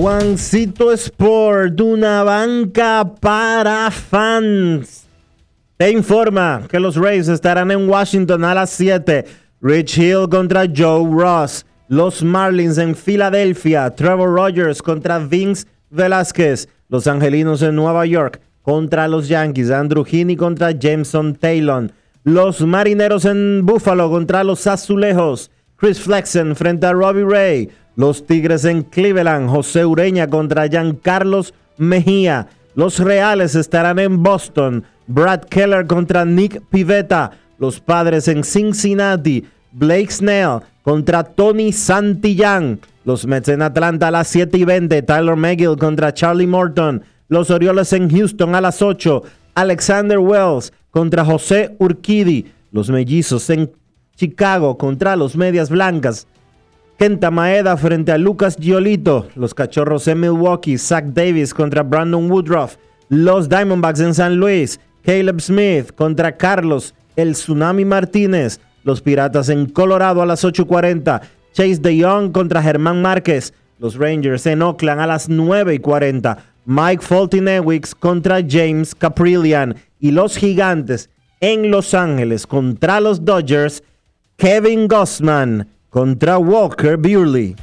Juancito Sport, una banca para fans. Te informa que los Rays estarán en Washington a las 7 Rich Hill contra Joe Ross. Los Marlins en Filadelfia. Trevor Rogers contra Vince Velázquez. Los Angelinos en Nueva York contra los Yankees. Andrew Heaney contra Jameson Taylor. Los Marineros en Buffalo contra los Azulejos. Chris Flexen frente a Robbie Ray. Los Tigres en Cleveland. José Ureña contra Giancarlos Mejía. Los Reales estarán en Boston. Brad Keller contra Nick Pivetta. Los Padres en Cincinnati. Blake Snell contra Tony Santillán. Los Mets en Atlanta a las 7 y 20. Tyler McGill contra Charlie Morton. Los Orioles en Houston a las 8. Alexander Wells contra José Urquidi. Los Mellizos en Chicago contra los Medias Blancas. Kenta Maeda frente a Lucas Giolito. Los Cachorros en Milwaukee. Zach Davis contra Brandon Woodruff. Los Diamondbacks en San Luis. Caleb Smith contra Carlos El Tsunami Martínez. Los Piratas en Colorado a las 8.40. Chase DeYoung contra Germán Márquez. Los Rangers en Oakland a las 9.40. Mike Fulton contra James Caprillian. Y los Gigantes en Los Ángeles contra los Dodgers. Kevin Gossman contra Walker Buehler.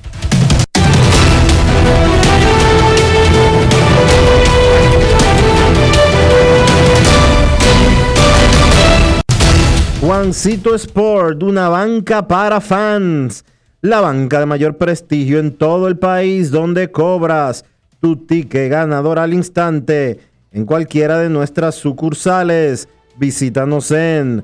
Juancito Sport, una banca para fans. La banca de mayor prestigio en todo el país donde cobras tu ticket ganador al instante en cualquiera de nuestras sucursales. Visítanos en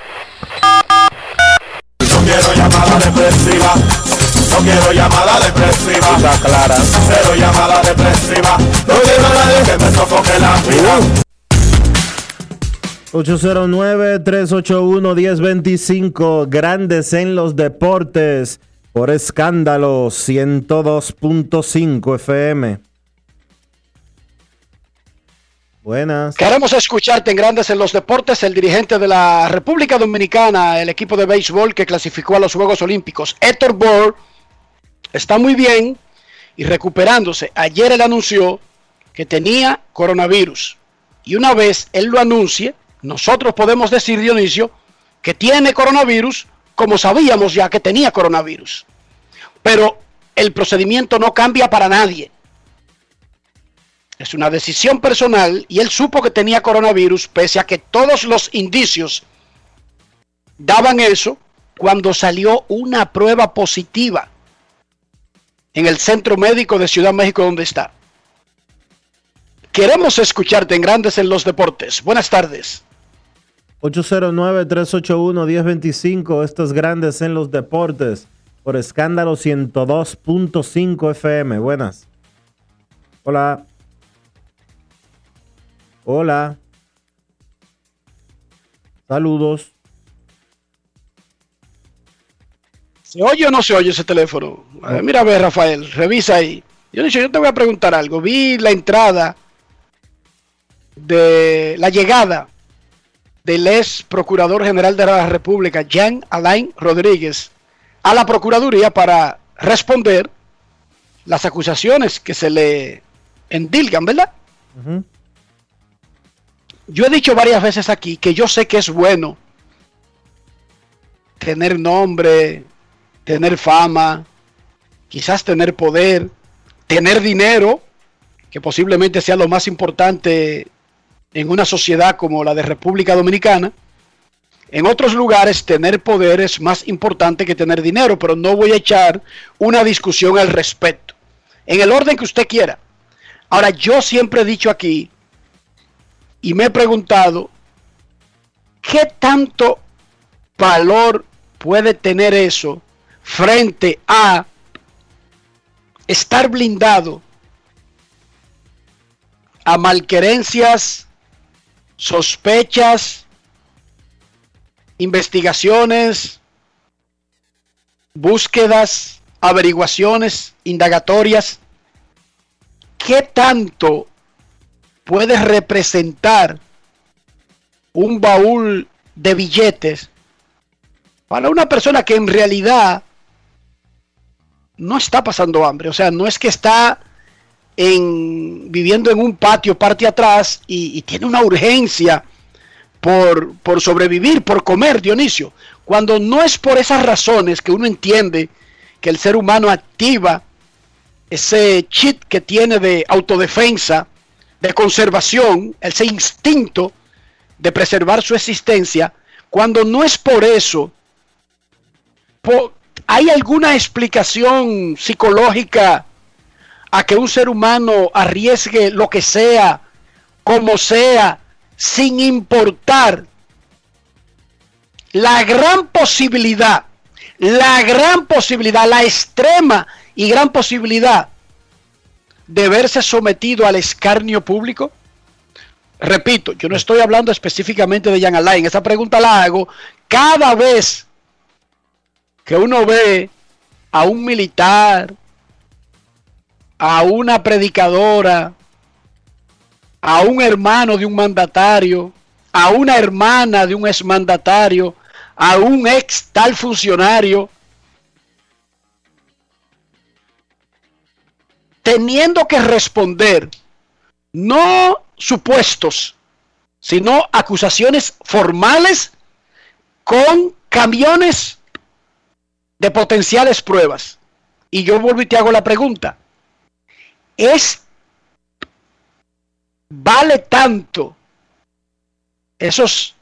quiero llamada depresiva. Clara. Cero llamada depresiva. No quiero a nadie que me sofoque la vida. 809-381-1025, grandes en los deportes, por escándalo 102.5 FM. Buenas. Queremos escucharte en Grandes en los Deportes, el dirigente de la República Dominicana, el equipo de béisbol que clasificó a los Juegos Olímpicos, Héctor Bohr, está muy bien y recuperándose. Ayer él anunció que tenía coronavirus. Y una vez él lo anuncie, nosotros podemos decir, Dionisio, que tiene coronavirus como sabíamos ya que tenía coronavirus. Pero el procedimiento no cambia para nadie. Es una decisión personal y él supo que tenía coronavirus pese a que todos los indicios daban eso cuando salió una prueba positiva en el centro médico de Ciudad México donde está. Queremos escucharte en Grandes en los Deportes. Buenas tardes. 809-381-1025, estos Grandes en los Deportes, por escándalo 102.5 FM. Buenas. Hola. Hola. Saludos. ¿Se oye o no se oye ese teléfono? A ver, mira a ver, Rafael, revisa ahí. Yo, yo te voy a preguntar algo. Vi la entrada de la llegada del ex procurador general de la República, Jean Alain Rodríguez, a la Procuraduría para responder las acusaciones que se le endilgan, ¿verdad? Yo he dicho varias veces aquí que yo sé que es bueno tener nombre, tener fama, quizás tener poder, tener dinero, que posiblemente sea lo más importante en una sociedad como la de República Dominicana. En otros lugares tener poder es más importante que tener dinero, pero no voy a echar una discusión al respecto. En el orden que usted quiera. Ahora, yo siempre he dicho aquí y me he preguntado, ¿qué tanto valor puede tener eso frente a estar blindado a malquerencias, sospechas, investigaciones, búsquedas, averiguaciones, indagatorias? ¿Qué tanto puede representar un baúl de billetes para una persona que en realidad no está pasando hambre. O sea, no es que está en, viviendo en un patio parte atrás y, tiene una urgencia por, por sobrevivir, por comer, Dionisio. Cuando no es por esas razones que uno entiende que el ser humano activa ese chip que tiene de autodefensa, de conservación, ese instinto de preservar su existencia, cuando no es por eso, ¿hay alguna explicación psicológica a que un ser humano arriesgue lo que sea, como sea, sin importar la gran posibilidad, la gran posibilidad, la extrema y gran posibilidad de verse sometido al escarnio público? Repito, yo no estoy hablando específicamente de Jan Alain, esa pregunta la hago cada vez que uno ve a un militar, a una predicadora, a un hermano de un mandatario, a una hermana de un exmandatario, a un ex tal funcionario, teniendo que responder no supuestos, sino acusaciones formales con camiones de potenciales pruebas. Y yo vuelvo y te hago la pregunta. ¿Es vale tanto esos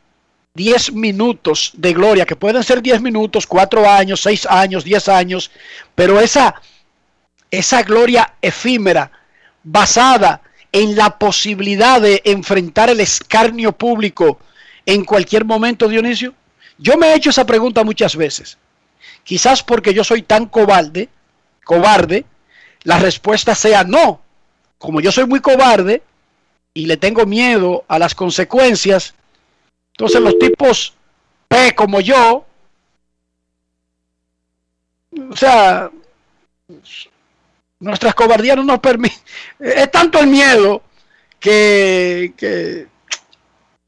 10 minutos de gloria, que pueden ser 10 minutos, 4 años, 6 años, 10 años, pero esa, esa gloria efímera, basada en la posibilidad de enfrentar el escarnio público en cualquier momento, Dionisio? Yo me he hecho esa pregunta muchas veces. Quizás porque yo soy tan cobarde, cobarde, la respuesta sea no. Como yo soy muy cobarde y le tengo miedo a las consecuencias, entonces los tipos P como yo, o sea, nuestras cobardías no nos permiten, es tanto el miedo que, que,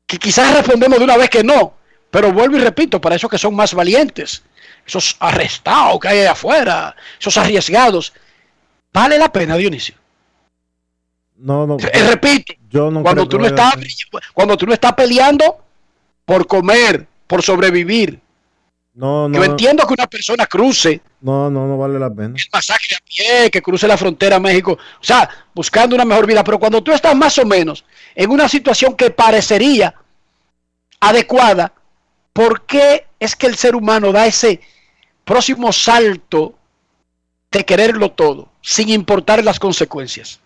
que quizás respondemos de una vez que no, pero vuelvo y repito, para esos que son más valientes, esos arrestados que hay allá afuera, esos arriesgados, vale la pena, Dionisio. No, no. Eh, repito, Yo no cuando tú no estás cuando tú no estás peleando por comer, por sobrevivir. No, no. Yo entiendo que una persona cruce No, no, no vale la pena. el pasaje a pie, que cruce la frontera a México, o sea, buscando una mejor vida, pero cuando tú estás más o menos en una situación que parecería adecuada, ¿por qué es que el ser humano da ese próximo salto de quererlo todo, sin importar las consecuencias?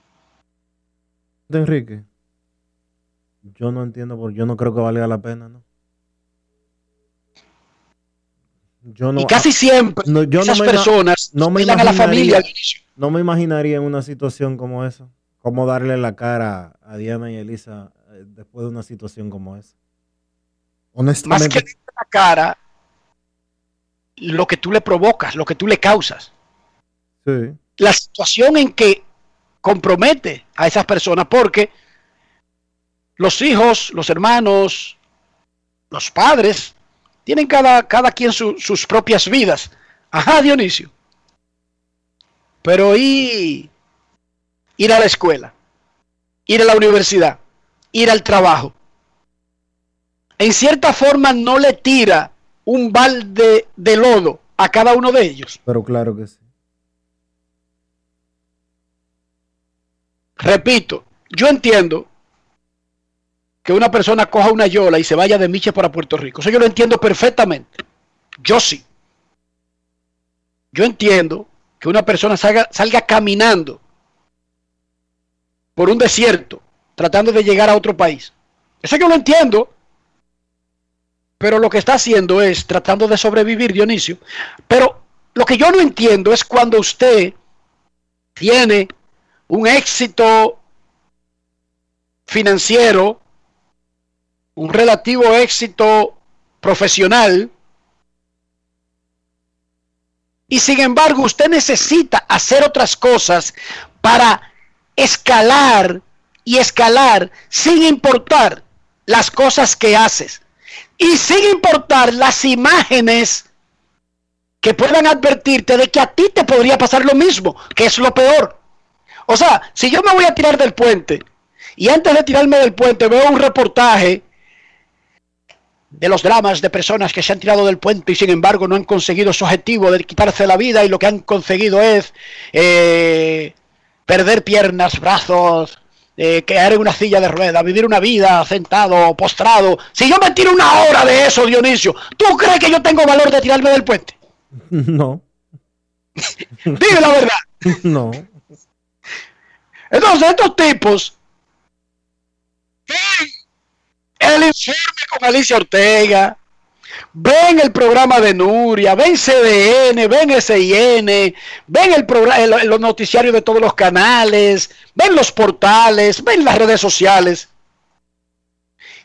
Enrique, yo no entiendo, porque yo no creo que valga la pena, ¿no? Yo no, y casi siempre no, yo no esas me ima- personas no me a la familia. imaginaría- no me imaginaría en una situación como esa, cómo darle la cara a Diana y Elisa eh, después de una situación como esa. Más Honestamente, que la cara, lo que tú le provocas, lo que tú le causas. sí. la situación en que compromete a esas personas, porque los hijos, los hermanos, los padres, tienen cada, cada quien su- sus propias vidas. Ajá, Dionisio. Pero y ir a la escuela, ir a la universidad, ir al trabajo. En cierta forma no le tira un balde de lodo a cada uno de ellos. Pero claro que sí. Repito, yo entiendo que una persona coja una yola y se vaya de Miche para Puerto Rico. Eso yo lo entiendo perfectamente. Yo sí. Yo entiendo que una persona salga, salga caminando por un desierto tratando de llegar a otro país. Eso yo lo entiendo. Pero lo que está haciendo es tratando de sobrevivir, Dionisio. Pero lo que yo no entiendo es cuando usted tiene un éxito financiero, un relativo éxito profesional, y sin embargo usted necesita hacer otras cosas para escalar y escalar sin importar las cosas que haces y sin importar las imágenes que puedan advertirte de que a ti te podría pasar lo mismo, que es lo peor. O sea, si yo me voy a tirar del puente y antes de tirarme del puente veo un reportaje de los dramas de personas que se han tirado del puente y sin embargo no han conseguido su objetivo de quitarse la vida y lo que han conseguido es eh, perder piernas, brazos, eh, quedar en una silla de rueda, vivir una vida sentado, postrado. Si yo me tiro una hora de eso, Dionisio, ¿tú crees que yo tengo valor de tirarme del puente? No, Dime la verdad. no. Entonces, estos tipos el informe con Alicia Ortega, ven el programa de Nuria, ven CDN, ven SIN, ven el programa, los noticiarios de todos los canales, ven los portales, ven las redes sociales.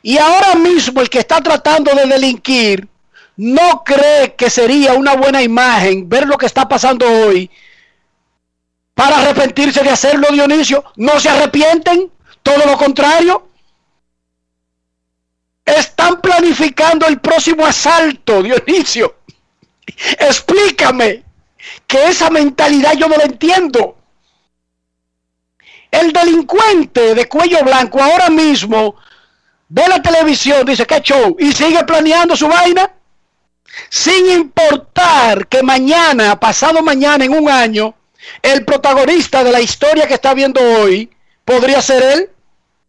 Y ahora mismo el que está tratando de delinquir no cree que sería una buena imagen ver lo que está pasando hoy para arrepentirse de hacerlo, Dionisio. No se arrepienten, todo lo contrario. Están planificando el próximo asalto, Dionisio. Explícame que esa mentalidad yo no la entiendo. El delincuente de cuello blanco ahora mismo ve la televisión, dice, qué show, y sigue planeando su vaina, sin importar que mañana, pasado mañana, en un año, el protagonista de la historia que está viendo hoy podría ser él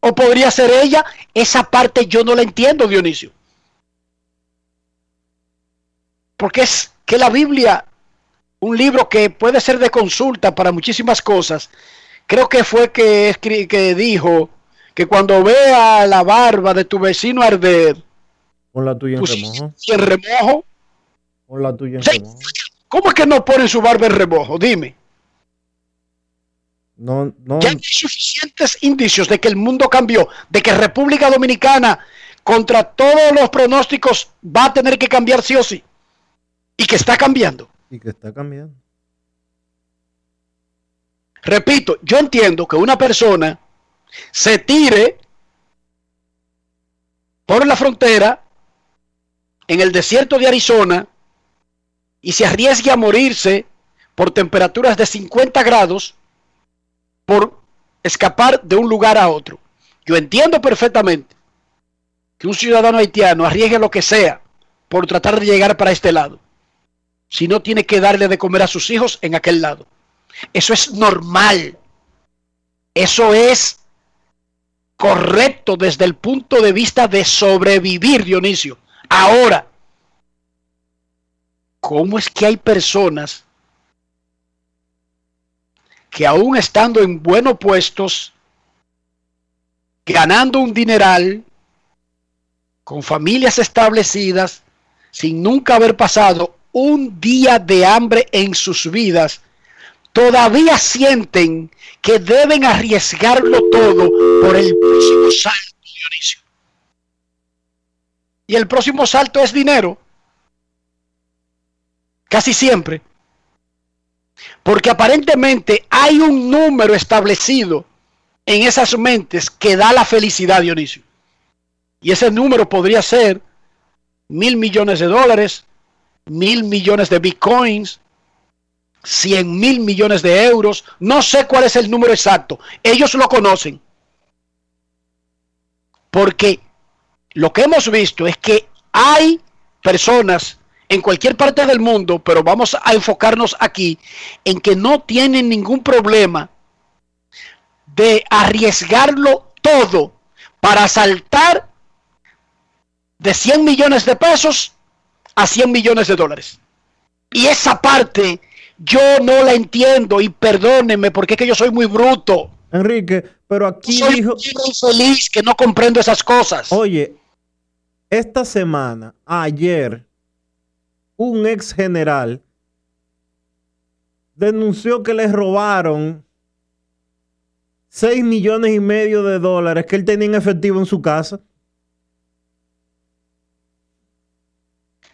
o podría ser ella. Esa parte yo no la entiendo, Dionisio. Porque es que la Biblia, un libro que puede ser de consulta para muchísimas cosas, creo que fue que, escri- que dijo que cuando vea la barba de tu vecino arder, Pon la tuya en pues, remojo. en la tuya en remojo. ¿cómo es que no ponen su barba en remojo? Dime. No, no. Ya hay suficientes indicios de que el mundo cambió, de que República Dominicana, contra todos los pronósticos, va a tener que cambiar sí o sí. Y que está cambiando. Y que está cambiando. Repito, yo entiendo que una persona se tire por la frontera en el desierto de Arizona y se arriesgue a morirse por temperaturas de 50 grados por escapar de un lugar a otro. Yo entiendo perfectamente que un ciudadano haitiano arriesgue lo que sea por tratar de llegar para este lado, si no tiene que darle de comer a sus hijos en aquel lado. Eso es normal. Eso es correcto desde el punto de vista de sobrevivir, Dionisio. Ahora, ¿cómo es que hay personas que aún estando en buenos puestos, ganando un dineral, con familias establecidas, sin nunca haber pasado un día de hambre en sus vidas, todavía sienten que deben arriesgarlo todo por el próximo salto, Dionisio. Y el próximo salto es dinero. Casi siempre. Porque aparentemente hay un número establecido en esas mentes que da la felicidad, Dionisio. Y ese número podría ser mil millones de dólares, mil millones de bitcoins, 100 mil millones de euros, no sé cuál es el número exacto, ellos lo conocen. Porque lo que hemos visto es que hay personas en cualquier parte del mundo, pero vamos a enfocarnos aquí, en que no tienen ningún problema de arriesgarlo todo para saltar de 100 millones de pesos a 100 millones de dólares. Y esa parte yo no la entiendo y perdónenme porque es que yo soy muy bruto. Enrique, pero aquí Soy dijo. infeliz que no comprendo esas cosas. Oye, esta semana, ayer, un ex general denunció que le robaron 6 millones y medio de dólares que él tenía en efectivo en su casa.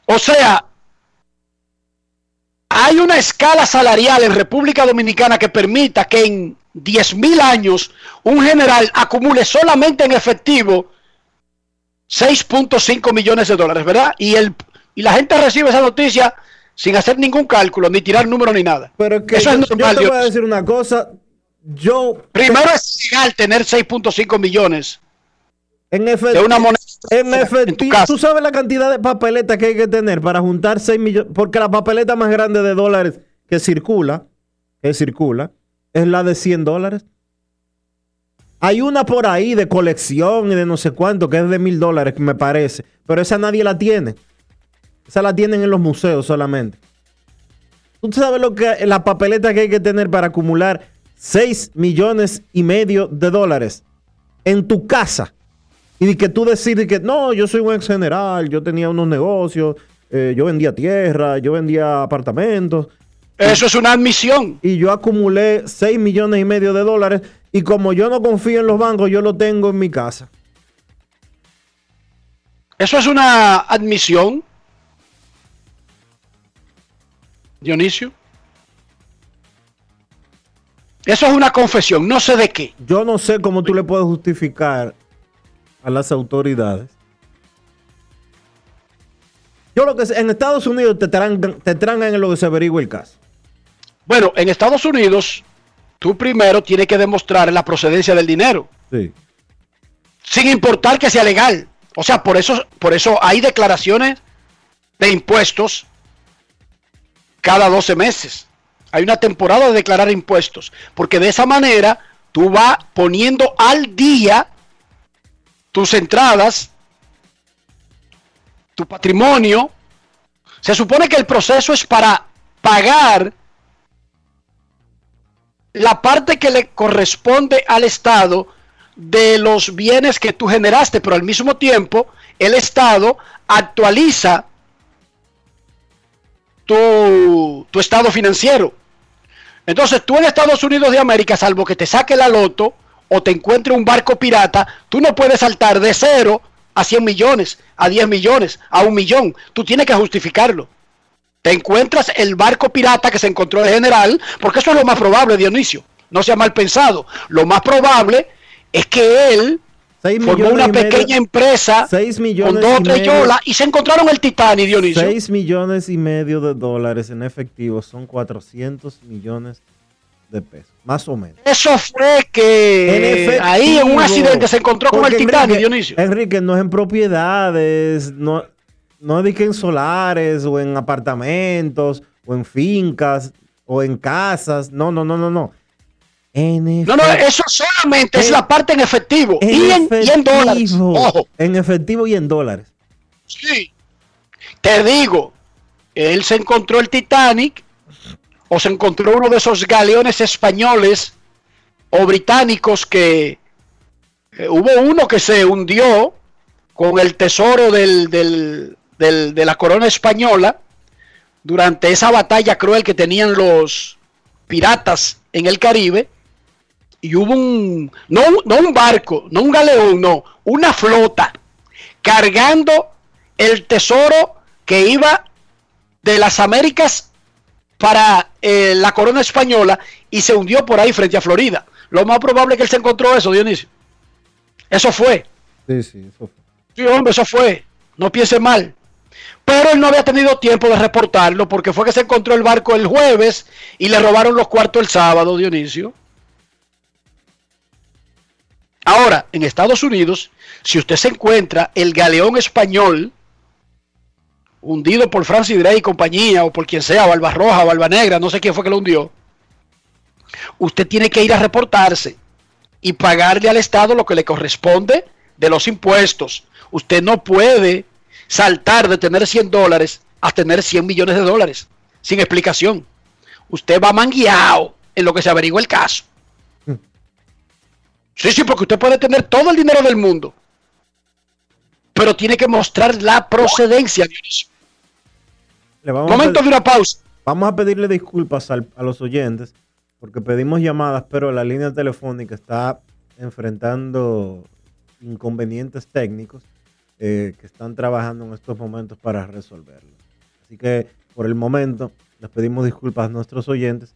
O sea, hay una escala salarial en República Dominicana que permita que en 10.000 años un general acumule solamente en efectivo 6.5 millones de dólares, ¿verdad? Y, el, y la gente recibe esa noticia sin hacer ningún cálculo, ni tirar número ni nada. Pero que Eso yo, es yo normal. te voy a decir una cosa. Yo, Primero es legal tener 6.5 millones en de efectivo, una moneda en efectivo, tú sabes la cantidad de papeletas que hay que tener para juntar 6 millones, porque la papeleta más grande de dólares que circula, que circula, es la de 100 dólares. Hay una por ahí de colección y de no sé cuánto, que es de mil dólares, me parece. Pero esa nadie la tiene. Esa la tienen en los museos solamente. ¿Tú sabes lo que la papeleta que hay que tener para acumular 6 millones y medio de dólares en tu casa? Y que tú decides que no, yo soy un ex general, yo tenía unos negocios, eh, yo vendía tierra, yo vendía apartamentos. Eso es una admisión. Y yo acumulé 6 millones y medio de dólares. Y como yo no confío en los bancos, yo lo tengo en mi casa. Eso es una admisión. Dionisio. Eso es una confesión, no sé de qué. Yo no sé cómo tú le puedes justificar a las autoridades. Yo lo que sé, en Estados Unidos te trancan, te trancan en lo que se averigua el caso. Bueno, en Estados Unidos, tú primero tienes que demostrar la procedencia del dinero, Sí. sin importar que sea legal. O sea, por eso, por eso hay declaraciones de impuestos cada 12 meses. Hay una temporada de declarar impuestos, porque de esa manera tú vas poniendo al día tus entradas, tu patrimonio. Se supone que el proceso es para pagar la parte que le corresponde al Estado de los bienes que tú generaste, pero al mismo tiempo el Estado actualiza tu, tu estado financiero. Entonces tú en Estados Unidos de América, salvo que te saque la loto o te encuentre un barco pirata, tú no puedes saltar de cero a 100 millones, a 10 millones, a un millón. Tú tienes que justificarlo. Te encuentras el barco pirata que se encontró el general, porque eso es lo más probable, Dionisio. No sea mal pensado. Lo más probable es que él formó una pequeña empresa con dos y o tres yolas y se encontraron el Titanic, Dionisio. 6 millones y medio de dólares en efectivo son 400 millones de pesos, más o menos. Eso fue que En ahí en un accidente se encontró con el Titanic, Enrique, Dionisio. Enrique, no es en propiedades, no, no es que en solares o en apartamentos o en fincas o en casas. No, no, no, no, no. No, no, eso solamente es la parte en efectivo en y, en, y en dólares. efectivo. Ojo, En efectivo y en dólares. sí. Te digo, él se encontró el Titanic o se encontró uno de esos galeones españoles o británicos que eh, hubo uno que se hundió con el tesoro del, del- del- de la corona española durante esa batalla cruel que tenían los piratas en el Caribe. Y hubo un, no, un- no un barco, no un galeón, no, una flota cargando el tesoro que iba de las Américas para eh, la corona española y se hundió por ahí frente a Florida. Lo más probable es que él se encontró eso, Dionisio. Eso fue. Sí, sí, eso fue. Sí, hombre, eso fue. No piense mal. Pero él no había tenido tiempo de reportarlo porque fue que se encontró el barco el jueves y le robaron los cuartos el sábado, Dionisio. Ahora, en Estados Unidos, si usted se encuentra el galeón español hundido por Francis Drake y compañía, o por quien sea, Barba Roja, Barba Negra, no sé quién fue que lo hundió, usted tiene que ir a reportarse y pagarle al Estado lo que le corresponde de los impuestos. Usted no puede saltar de tener 100 dólares a tener 100 millones de dólares sin explicación. Usted va mangueado en lo que se averigua el caso. Sí, sí, porque usted puede tener todo el dinero del mundo, pero tiene que mostrar la procedencia. Dionisio. Le vamos, Momento a de una pausa. vamos a pedirle disculpas al- a los oyentes porque pedimos llamadas, pero la línea telefónica está enfrentando inconvenientes técnicos eh, que están trabajando en estos momentos para resolverlo. Así que por el momento les pedimos disculpas a nuestros oyentes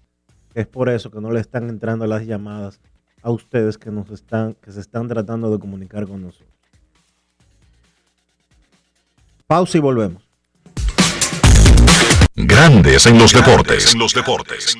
Es por eso que no le están entrando las llamadas a ustedes que nos están, que se están tratando de comunicar con nosotros. Pausa y volvemos. Grandes en los deportes. En los deportes. En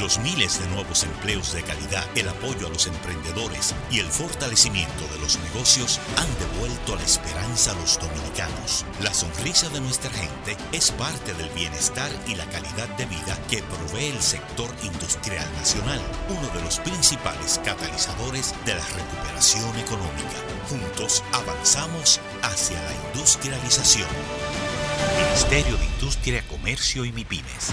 los miles de nuevos empleos de calidad, el apoyo a los emprendedores y el fortalecimiento de los negocios han devuelto la esperanza a los dominicanos. La sonrisa de nuestra gente es parte del bienestar y la calidad de vida que provee el sector industrial nacional, uno de los principales catalizadores de la recuperación económica. Juntos avanzamos hacia la industrialización. Ministerio de Industria, Comercio y MIPIMES.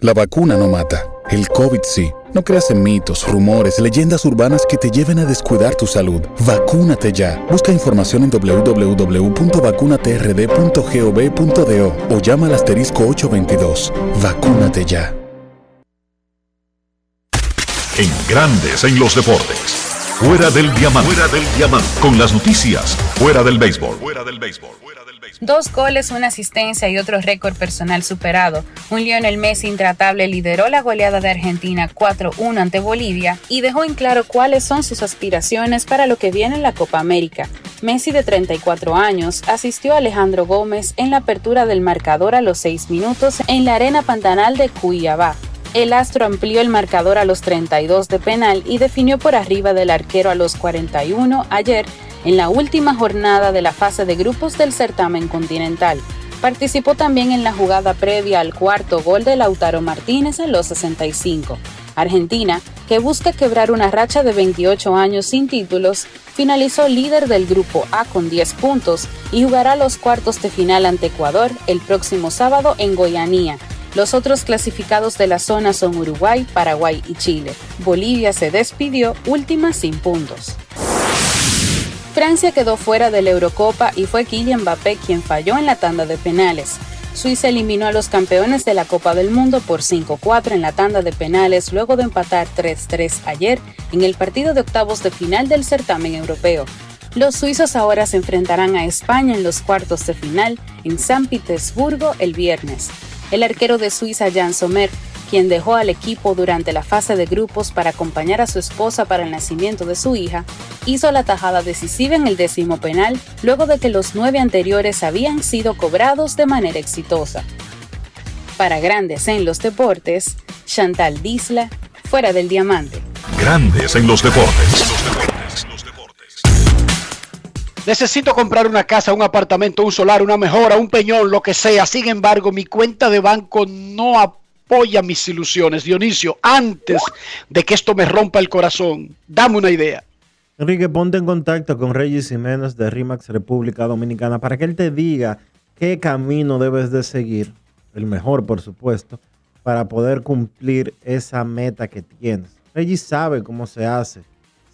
La vacuna no mata. El COVID sí. No creas en mitos, rumores, leyendas urbanas que te lleven a descuidar tu salud. Vacúnate ya. Busca información en www.vacunatrd.gov.do o llama al asterisco 822. Vacúnate ya. En Grandes en los deportes. Fuera del diamante. Fuera del diamante. Con las noticias. Fuera del béisbol. Fuera del béisbol. Dos goles, una asistencia y otro récord personal superado. Un Lionel Messi intratable lideró la goleada de Argentina 4-1 ante Bolivia y dejó en claro cuáles son sus aspiraciones para lo que viene en la Copa América. Messi, de 34 años, asistió a Alejandro Gómez en la apertura del marcador a los 6 minutos en la arena pantanal de Cuiabá. El astro amplió el marcador a los 32 de penal y definió por arriba del arquero a los 41 ayer en la última jornada de la fase de grupos del certamen continental. Participó también en la jugada previa al cuarto gol de Lautaro Martínez en los 65. Argentina, que busca quebrar una racha de 28 años sin títulos, finalizó líder del grupo A con 10 puntos y jugará los cuartos de final ante Ecuador el próximo sábado en Goianía. Los otros clasificados de la zona son Uruguay, Paraguay y Chile. Bolivia se despidió última sin puntos. Francia quedó fuera de la Eurocopa y fue Kylian Mbappé quien falló en la tanda de penales. Suiza eliminó a los campeones de la Copa del Mundo por 5-4 en la tanda de penales luego de empatar 3-3 ayer en el partido de octavos de final del certamen europeo. Los suizos ahora se enfrentarán a España en los cuartos de final en San Petersburgo el viernes. El arquero de Suiza Jan Sommer quien dejó al equipo durante la fase de grupos para acompañar a su esposa para el nacimiento de su hija, hizo la tajada decisiva en el décimo penal luego de que los nueve anteriores habían sido cobrados de manera exitosa. Para Grandes en los Deportes, Chantal Disla, fuera del diamante. Grandes en los deportes. Necesito comprar una casa, un apartamento, un solar, una mejora, un peñón, lo que sea. Sin embargo, mi cuenta de banco no apoya mis ilusiones. Dionisio, antes de que esto me rompa el corazón, dame una idea. Enrique, ponte en contacto con Regis Jiménez de RIMAX República Dominicana para que él te diga qué camino debes de seguir, el mejor por supuesto, para poder cumplir esa meta que tienes. Regis sabe cómo se hace,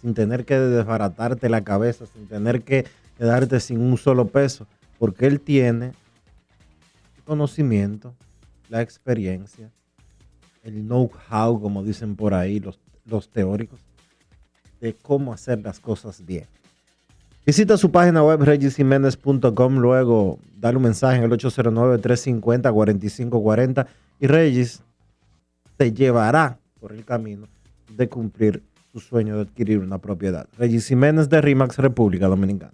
sin tener que desbaratarte la cabeza, sin tener que quedarte sin un solo peso, porque él tiene el conocimiento, la experiencia, el know-how, como dicen por ahí los, teóricos, de cómo hacer las cosas bien. Visita su página web regisjiménez.com, luego dale un mensaje en el 809-350-4540 y Regis te llevará por el camino de cumplir su sueño de adquirir una propiedad. Regis Jiménez de RIMAX, República Dominicana.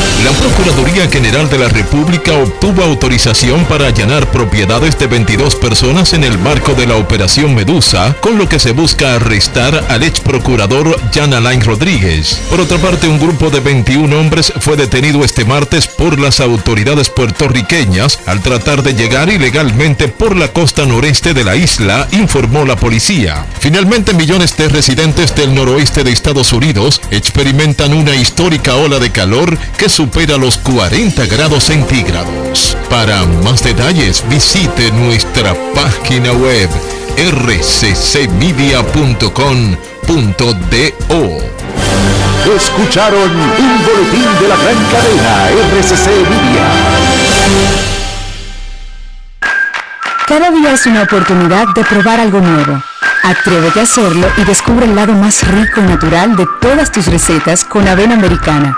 La Procuraduría General de la República obtuvo autorización para allanar propiedades de 22 personas en el marco de la Operación Medusa, con lo que se busca arrestar al ex procurador Jan Alain Rodríguez. Por otra parte, un grupo de 21 hombres fue detenido este martes por las autoridades puertorriqueñas al tratar de llegar ilegalmente por la costa noreste de la isla, informó la policía. Finalmente, millones de residentes del noroeste de Estados Unidos experimentan una histórica ola de calor que supera los 40 grados centígrados. Para más detalles visite nuestra página web rccmedia.com.do. Escucharon un boletín de la gran cadena RCC Media. Cada día es una oportunidad de probar algo nuevo. Atrévete a hacerlo y descubre el lado más rico y natural de todas tus recetas con avena americana.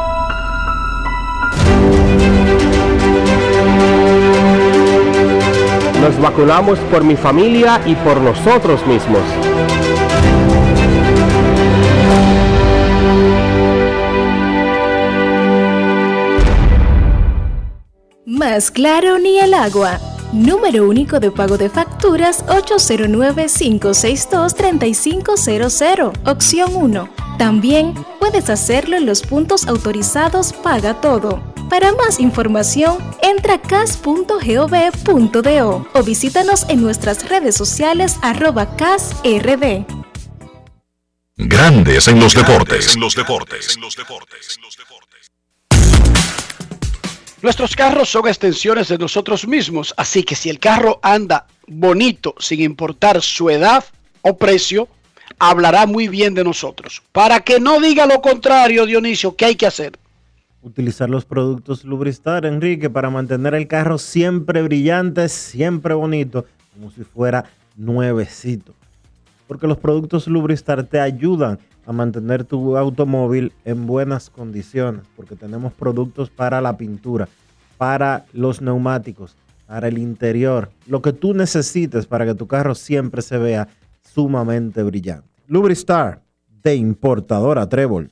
Nos vacunamos por mi familia y por nosotros mismos. Más claro ni el agua. Número único de pago de facturas 809-562-3500, opción 1. También puedes hacerlo en los puntos autorizados Paga Todo. Para más información, entra a cas.gov.do o visítanos en nuestras redes sociales arroba casrd. Grandes en los deportes. En los deportes. Nuestros carros son extensiones de nosotros mismos, así que si el carro anda bonito sin importar su edad o precio, hablará muy bien de nosotros. Para que no diga lo contrario, Dionisio, ¿qué hay que hacer? Utilizar los productos Lubristar, Enrique, para mantener el carro siempre brillante, siempre bonito, como si fuera nuevecito. Porque los productos Lubristar te ayudan a mantener tu automóvil en buenas condiciones, porque tenemos productos para la pintura, para los neumáticos, para el interior, lo que tú necesites para que tu carro siempre se vea sumamente brillante. Lubristar, de importadora Trébol.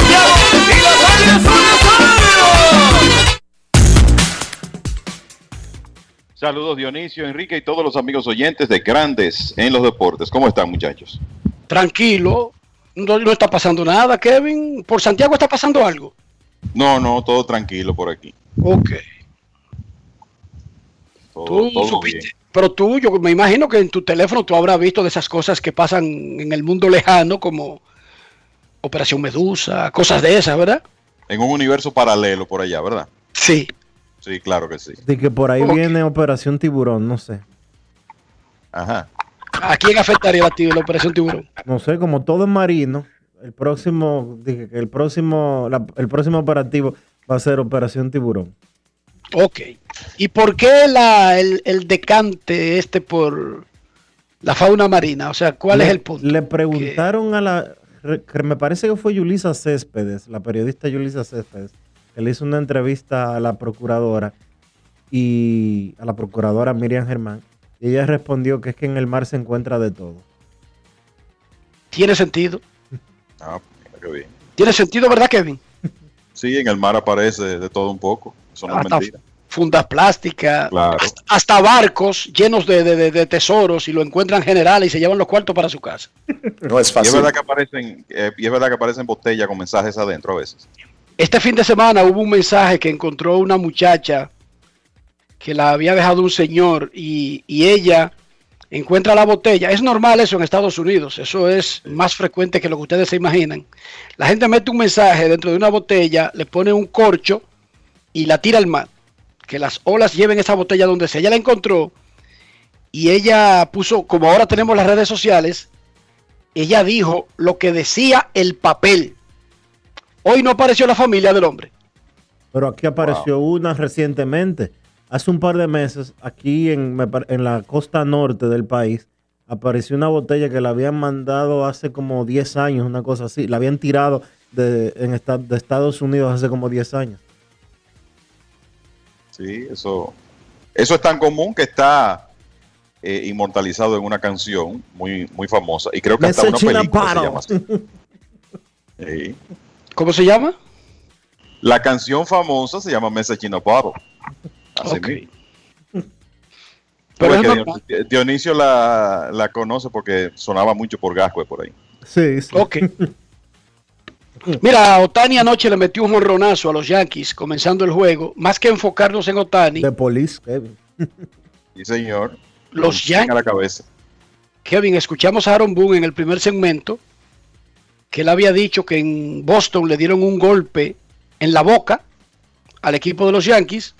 Saludos Dionisio, Enrique y todos los amigos oyentes de Grandes en los Deportes. ¿Cómo están muchachos? Tranquilo, no, no está pasando nada, Kevin. ¿Por Santiago está pasando algo? No, no, todo tranquilo por aquí. Ok. Todo, Tú todo supiste. bien. Pero tú, yo me imagino que en tu teléfono tú habrás visto de esas cosas que pasan en el mundo lejano, como Operación Medusa, cosas de esas, ¿verdad? En un universo paralelo por allá, ¿verdad? Sí. Sí, claro que sí. De que por ahí viene Operación Tiburón, no sé. Ajá. ¿A quién afectaría la, la Operación Tiburón? No sé, como todo es marino, el próximo, dije que el próximo, la- el próximo operativo va a ser Operación Tiburón. Ok. ¿Y por qué la, el, el decante este por la fauna marina? O sea, ¿cuál Le- es el punto? Le preguntaron a la, me parece que fue Yulisa Céspedes, la periodista Yulisa Céspedes, le hizo una entrevista a la procuradora y a la procuradora Miriam Germán, y ella respondió que es que en el mar se encuentra de todo. ¿Tiene sentido? Ah, mira qué bien. ¿Tiene sentido, verdad, Kevin? Sí, en el mar aparece de todo un poco. Eso no es Hasta mentira. fundas plásticas, Claro. hasta, hasta barcos llenos de, de- de- tesoros y lo encuentran generales y se llevan los cuartos para su casa. No es Y es fácil. verdad que aparecen, eh, y es verdad que aparecen botellas con mensajes adentro a veces. Este fin de semana hubo un mensaje que encontró una muchacha que la había dejado un señor y, y ella encuentra la botella. Es normal eso en Estados Unidos, eso es más frecuente que lo que ustedes se imaginan. La gente mete un mensaje dentro de una botella, le pone un corcho y la tira al mar. Que las olas lleven esa botella donde sea. Ella la encontró y ella puso, como ahora tenemos las redes sociales, ella dijo lo que decía el papel. Hoy no apareció la familia del hombre. Pero aquí apareció una recientemente. Hace un par de meses, aquí en, en la costa norte del país, apareció una botella que la habían mandado hace como 10 años, una cosa así. La habían tirado de, en esta- de Estados Unidos hace como 10 años. Sí, eso, eso es tan común que está eh, inmortalizado en una canción muy, muy famosa. Y creo que hasta una película se llama así. Sí. ¿Cómo se llama? La canción famosa se llama Message in a Bottle. Así. Pero Pero es que normal. Dionisio, la, la conoce porque sonaba mucho por Gascue por ahí. Sí, sí. Ok. Mira, Otani anoche le metió un morronazo a los Yankees comenzando el juego. Más que enfocarnos en Otani, De Police, Kevin. Sí, señor. Los Con a la Yankees. cabeza. Kevin, escuchamos a Aaron Boone en el primer segmento que él había dicho que en Boston le dieron un golpe en la boca al equipo de los Yankees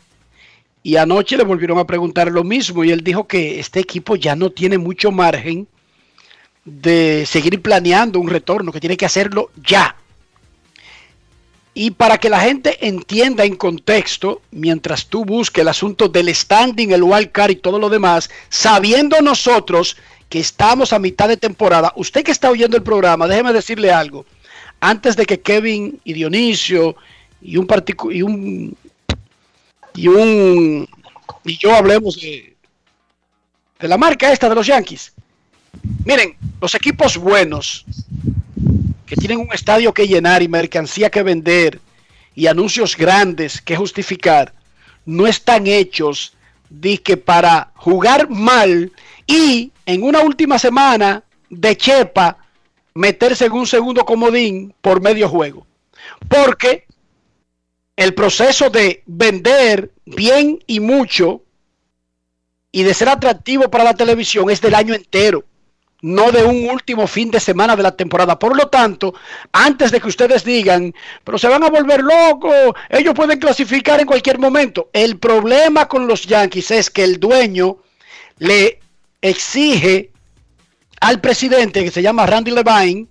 y anoche le volvieron a preguntar lo mismo y él dijo que este equipo ya no tiene mucho margen de seguir planeando un retorno, que tiene que hacerlo ya. Y para que la gente entienda en contexto, mientras tú busques el asunto del standing, el wild y todo lo demás, sabiendo nosotros que estamos a mitad de temporada, usted que está oyendo el programa, déjeme decirle algo. Antes de que Kevin y Dionisio y un y un y un yo hablemos de, de la marca esta de los Yankees. Miren, los equipos buenos que tienen un estadio que llenar y mercancía que vender y anuncios grandes que justificar, no están hechos de que para jugar mal y en una última semana de chepa meterse en un segundo comodín por medio juego. Porque el proceso de vender bien y mucho y de ser atractivo para la televisión es del año entero no de un último fin de semana de la temporada. Por lo tanto, antes de que ustedes digan, pero se van a volver locos, ellos pueden clasificar en cualquier momento. El problema con los Yankees es que el dueño le exige al presidente que se llama Randy Levine,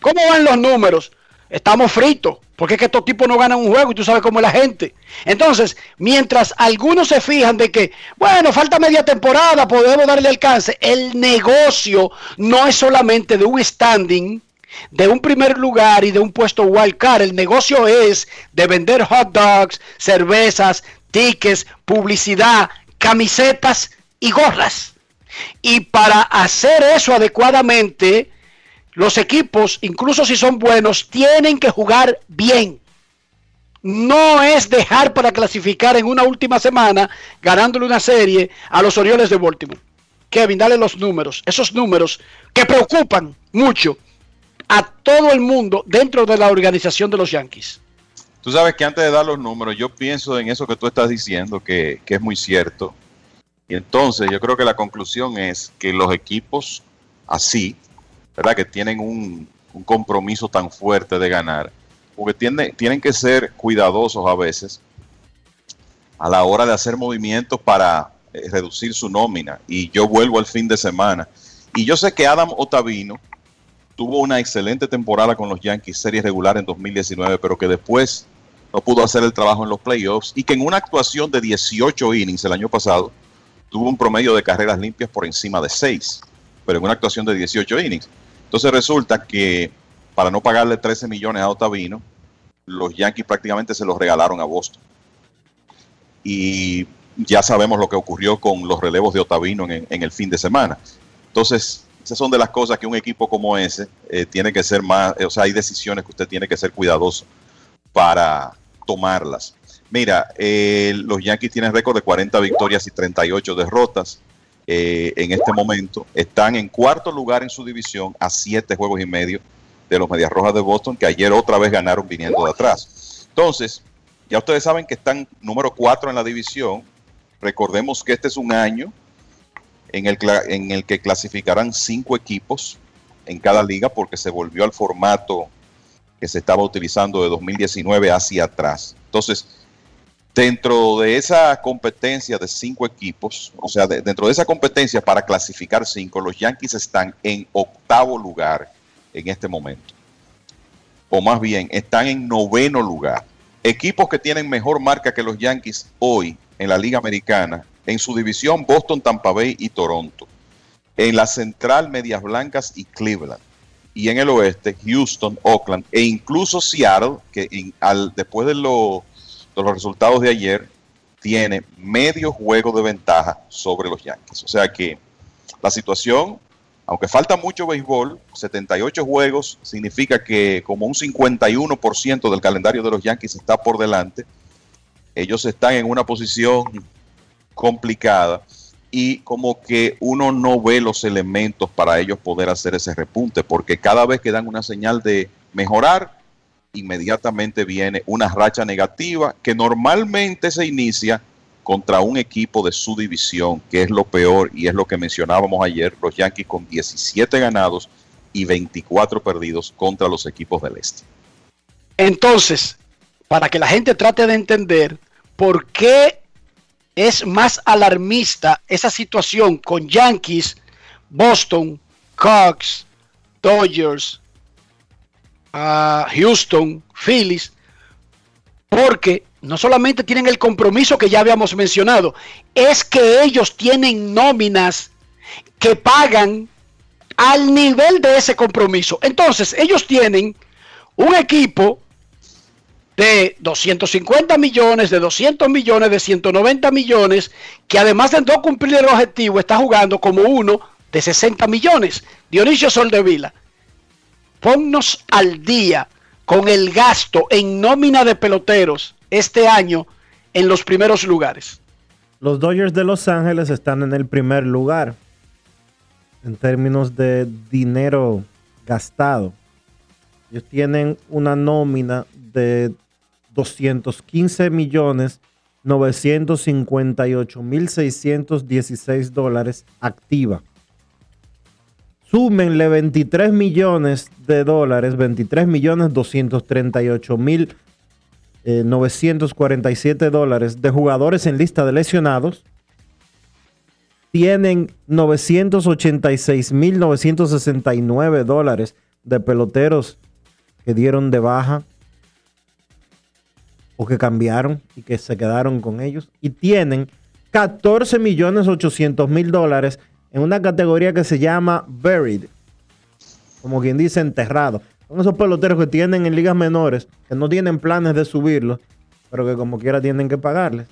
¿cómo van los números? Estamos fritos, porque es que estos tipos no ganan un juego y tú sabes cómo es la gente. Entonces, mientras algunos se fijan de que, bueno, falta media temporada, podemos darle alcance, el negocio no es solamente de un standing, de un primer lugar y de un puesto wild. El negocio es de vender hot dogs, cervezas, tickets, publicidad, camisetas y gorras. Y para hacer eso adecuadamente, los equipos, incluso si son buenos, tienen que jugar bien. No es dejar para clasificar en una última semana ganándole una serie a los Orioles de Baltimore. Kevin, dale los números, esos números que preocupan mucho a todo el mundo dentro de la organización de los Yankees. Tú sabes que antes de dar los números, yo pienso en eso que tú estás diciendo, que, que es muy cierto. Y entonces yo creo que la conclusión es que los equipos así, ¿verdad? Que tienen un, compromiso tan fuerte de ganar, porque tienen, tienen que ser cuidadosos a veces a la hora de hacer movimientos para eh, reducir su nómina. Y yo vuelvo al fin de semana. Y yo sé que Adam Otavino tuvo una excelente temporada con los Yankees, serie regular en 2019, pero que después no pudo hacer el trabajo en los playoffs y que en una actuación de 18 innings el año pasado tuvo un promedio de carreras limpias por encima de 6, pero en una actuación de 18 innings. Entonces resulta que para no pagarle 13 millones a Otavino, los Yankees prácticamente se los regalaron a Boston. Y ya sabemos lo que ocurrió con los relevos de Otavino en, el fin de semana. Entonces, esas son de las cosas que un equipo como ese eh, tiene que ser más, eh, o sea, hay decisiones que usted tiene que ser cuidadoso para tomarlas. Mira, eh, los Yankees tienen récord de 40 victorias y 38 derrotas. en este momento están en cuarto lugar en su división a siete juegos y medio de los Medias Rojas de Boston, que ayer otra vez ganaron viniendo de atrás. Entonces, ya ustedes saben que están número cuatro en la división. Recordemos que este es un año en el, en el que clasificarán cinco equipos en cada liga porque se volvió al formato que se estaba utilizando de 2019 hacia atrás. Entonces, dentro de esa competencia de cinco equipos, o sea, de, dentro de esa competencia para clasificar cinco, los Yankees están en octavo lugar en este momento. O más bien, están en noveno lugar. Equipos que tienen mejor marca que los Yankees hoy en la Liga Americana en su división, Boston, Tampa Bay y Toronto. En la central, Medias Blancas y Cleveland. Y en el oeste, Houston, Oakland e incluso Seattle, que después de, de los resultados de ayer, tiene medio juego de ventaja sobre los Yankees. O sea que la situación, aunque falta mucho béisbol, 78 juegos significa que como un 51% del calendario de los Yankees está por delante. Ellos están en una posición complicada y como que uno no ve los elementos para ellos poder hacer ese repunte, porque cada vez que dan una señal de mejorar, inmediatamente viene una racha negativa que normalmente se inicia contra un equipo de su división, que es lo peor y es lo que mencionábamos ayer, los Yankees con 17 ganados y 24 perdidos contra los equipos del este. Entonces, para que la gente trate de entender por qué es más alarmista esa situación con Yankees, Boston, Cox, Dodgers, uh, Houston, Phillies, porque no solamente tienen el compromiso que ya habíamos mencionado, es que ellos tienen nóminas que pagan al nivel de ese compromiso. Entonces, ellos tienen un equipo de 250 millones, de 200 millones, de 190 millones, que además de no cumplir el objetivo, está jugando como uno de 60 millones. Dionisio Soldevila, ponnos al día con el gasto en nómina de peloteros este año en los primeros lugares. Los Dodgers de Los Ángeles están en el primer lugar en términos de dinero gastado. Ellos tienen una nómina de 215 millones 958 mil 616 dólares activa. Súmenle 23 millones de dólares, 23 millones 238 mil 947 dólares de jugadores en lista de lesionados. Tienen 986 mil 969 dólares de peloteros que dieron de baja o que cambiaron y que se quedaron con ellos. Y tienen 14 millones 800 mil dólares en una categoría que se llama Buried. Como quien dice, enterrado. Son esos peloteros que tienen en ligas menores, que no tienen planes de subirlos, pero que como quiera tienen que pagarles.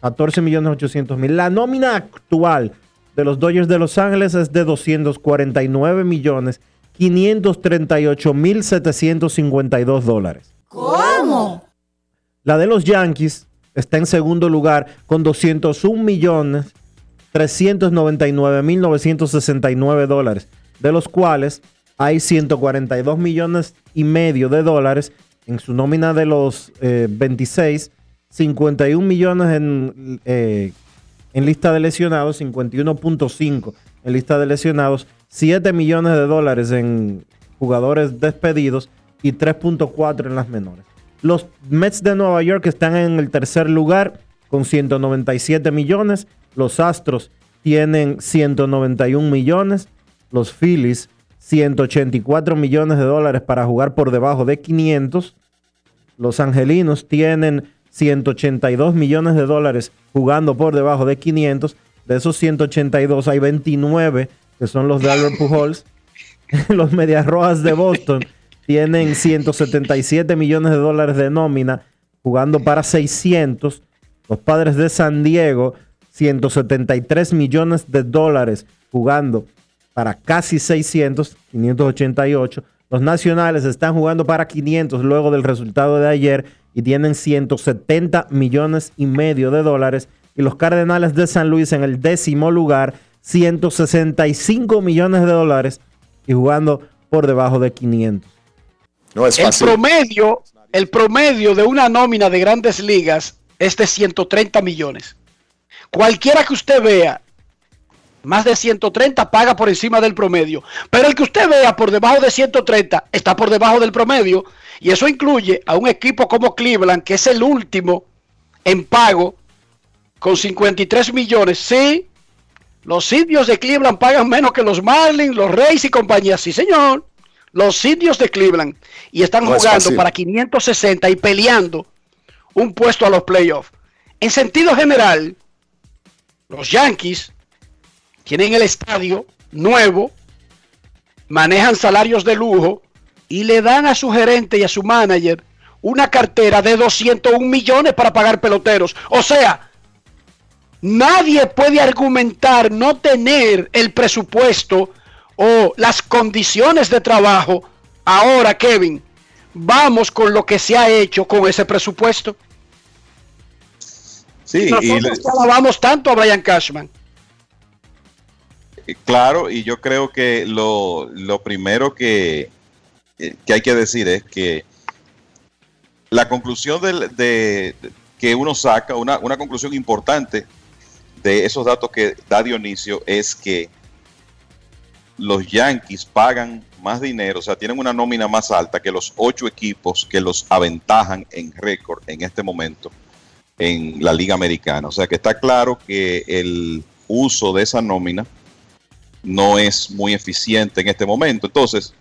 14 millones 800 mil. La nómina actual de los Dodgers de Los Ángeles es de 249 millones 538.752 dólares. ¿Cómo? La de los Yankees está en segundo lugar con 201 millones 399.969 dólares, de los cuales hay 142 millones y medio de dólares en su nómina de los eh, 26, 51 millones en, eh, en lista de lesionados, 51.5 en lista de lesionados, 7 millones de dólares en jugadores despedidos y 3.4 en las menores. Los Mets de Nueva York están en el tercer lugar con 197 millones. Los Astros tienen 191 millones. Los Phillies 184 millones de dólares para jugar por debajo de 500. Los Angelinos tienen 182 millones de dólares jugando por debajo de 500. De esos 182 hay 29 que son los de Albert Pujols. los Medias Rojas de Boston tienen 177 millones de dólares de nómina jugando para 600. Los Padres de San Diego 173 millones de dólares jugando para casi 600, 588. Los nacionales están jugando para 500 luego del resultado de ayer y tienen 170 millones y medio de dólares. Y los Cardenales de San Luis en el décimo lugar, 165 millones de dólares y jugando por debajo de 500. No es fácil. El promedio, el promedio de una nómina de grandes ligas es de 130 millones. Cualquiera que usted vea, más de 130 paga por encima del promedio. Pero el que usted vea por debajo de 130 está por debajo del promedio. Y eso incluye a un equipo como Cleveland, que es el último en pago, con 53 millones. Sí, los indios de Cleveland pagan menos que los Marlins, los Reyes y compañía. Sí, señor. Los indios de Cleveland. Y están No jugando para 560 y peleando un puesto a los playoffs. En sentido general, los Yankees tienen el estadio nuevo, manejan salarios de lujo y le dan a su gerente y a su manager una cartera de 201 millones para pagar peloteros. O sea, nadie puede argumentar no tener el presupuesto o las condiciones de trabajo. Ahora, Kevin, vamos con lo que se ha hecho con ese presupuesto. Sí, y le- alabamos tanto a Brian Cashman. Eh, Claro, y yo creo que lo, lo primero que, eh, que hay que decir es que la conclusión del- de, que uno saca, una, una conclusión importante de esos datos que da Dionisio es que los Yankees pagan más dinero, o sea, tienen una nómina más alta que los ocho equipos que los aventajan en récord en este momento en la Liga Americana. O sea, que está claro que el uso de esa nómina no es muy eficiente en este momento. Entonces,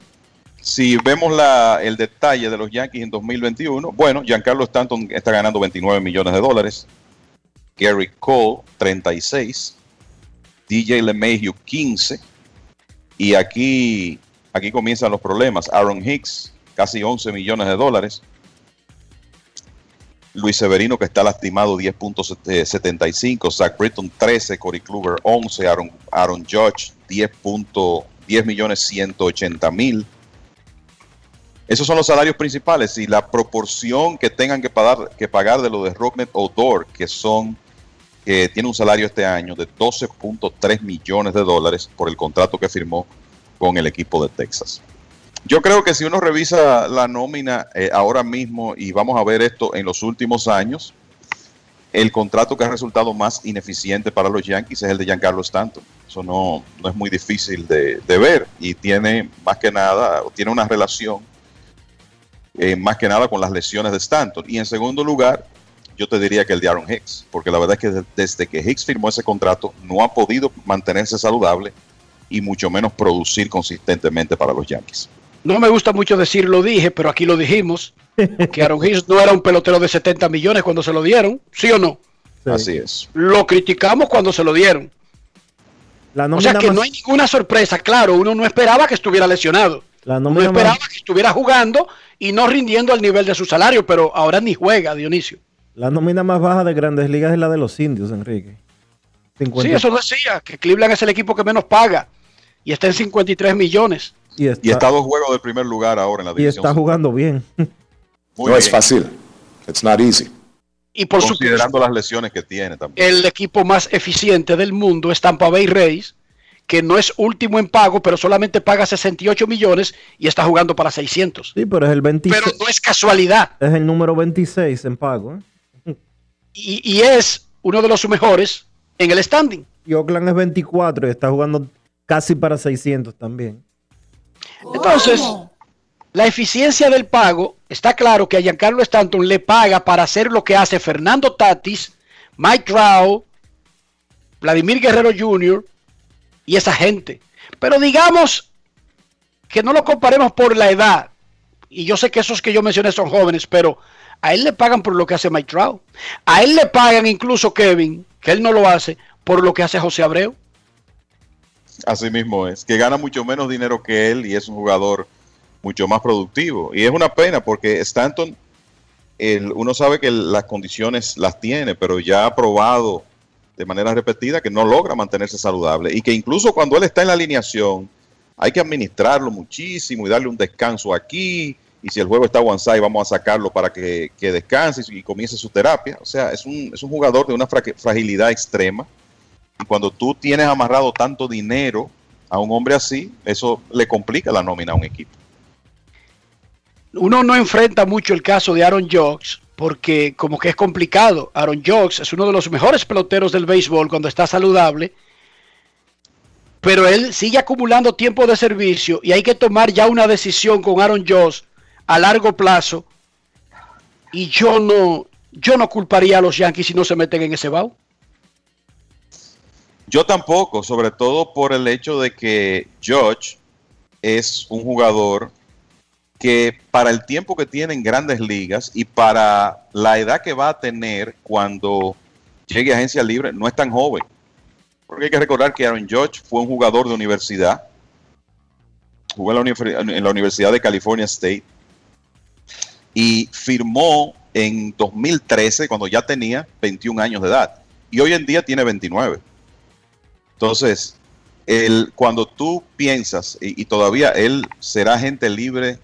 si vemos el detalle de los Yankees en 2021, bueno, Giancarlo Stanton está ganando 29 millones de dólares, Gary Cole 36, DJ LeMahieu 15, y aquí, aquí comienzan los problemas. Aaron Hicks, casi 11 millones de dólares. Luis Severino, que está lastimado, 10.75. Zach Britton, 13. Corey Kluber, 11. Aaron, Aaron Judge, 10. punto- 10 millones 180 mil. Esos son los salarios principales y la proporción que tengan que pagar, que pagar de lo de Rocknet Odor, que son que tiene un salario este año de 12.3 millones de dólares por el contrato que firmó con el equipo de Texas. Yo creo que si uno revisa la nómina eh, ahora mismo y vamos a ver esto en los últimos años, el contrato que ha resultado más ineficiente para los Yankees es el de Giancarlo Stanton. Eso no, no es muy difícil de, ver y tiene más que nada, tiene una relación eh, más que nada con las lesiones de Stanton. Y en segundo lugar, yo te diría que el de Aaron Hicks, porque la verdad es que de- desde que Hicks firmó ese contrato no ha podido mantenerse saludable y mucho menos producir consistentemente para los Yankees. No me gusta mucho decir lo dije, pero aquí lo dijimos. Que Aaron Hicks no era un pelotero de 70 millones cuando se lo dieron, ¿sí o no? Así es. Lo criticamos cuando se lo dieron. La O sea que más- no hay ninguna sorpresa. Claro, uno no esperaba que estuviera lesionado. la Uno más- esperaba que estuviera jugando y no rindiendo al nivel de su salario, pero ahora ni juega, Dionisio. La nómina más baja de grandes ligas es la de los indios, Enrique. 50. Sí, eso decía, que Cleveland es el equipo que menos paga y está en 53 millones. Y está, Y está a dos juegos del primer lugar ahora en la y división. está jugando bien. Muy no es fácil. It's not easy. Y por Considerando las lesiones que tiene también. el equipo más eficiente del mundo es Tampa Bay Rays, que no es último en pago, pero solamente paga 68 millones y está jugando para 600. Sí, pero es el 26. Pero no es casualidad. Es el número 26 en pago. ¿eh? Y, y es uno de los mejores en el standing. Y Oakland es 24 y está jugando casi para 600 también. Entonces, la eficiencia del pago, está claro que a Giancarlo Stanton le paga para hacer lo que hace Fernando Tatis, Mike Trout, Vladimir Guerrero Jr. y esa gente. Pero digamos que no lo comparemos por la edad. Y yo sé que esos que yo mencioné son jóvenes, pero a él le pagan por lo que hace Mike Trout. A él le pagan incluso Kevin, que él no lo hace, por lo que hace José Abreu. Así mismo es, que gana mucho menos dinero que él y es un jugador mucho más productivo. Y es una pena porque Stanton, el- uno sabe que las condiciones las tiene, pero ya ha probado de manera repetida que no logra mantenerse saludable y que incluso cuando él está en la alineación hay que administrarlo muchísimo y darle un descanso aquí. Y si el juego está one vamos a sacarlo para que, que descanse y comience su terapia. O sea, es un, es un jugador de una fra- fragilidad extrema. Y cuando tú tienes amarrado tanto dinero a un hombre así, eso le complica la nómina a un equipo. uno no enfrenta mucho el caso de Aaron Jocks porque como que es complicado. Aaron Jocks es uno de los mejores peloteros del béisbol cuando está saludable, pero él sigue acumulando tiempo de servicio y hay que tomar ya una decisión con Aaron Jocks a largo plazo. Y yo no, yo no culparía a los Yankees si no se meten en ese bao. Yo tampoco, sobre todo por el hecho de que George es un jugador que para el tiempo que tiene en grandes ligas y para la edad que va a tener cuando llegue a agencia libre, no es tan joven. Porque hay que recordar que Aaron George fue un jugador de universidad, jugó en la, Universidad de California State y firmó en 2013 cuando ya tenía 21 años de edad y hoy en día tiene 29. Entonces, el, cuando tú piensas, y, todavía él será gente libre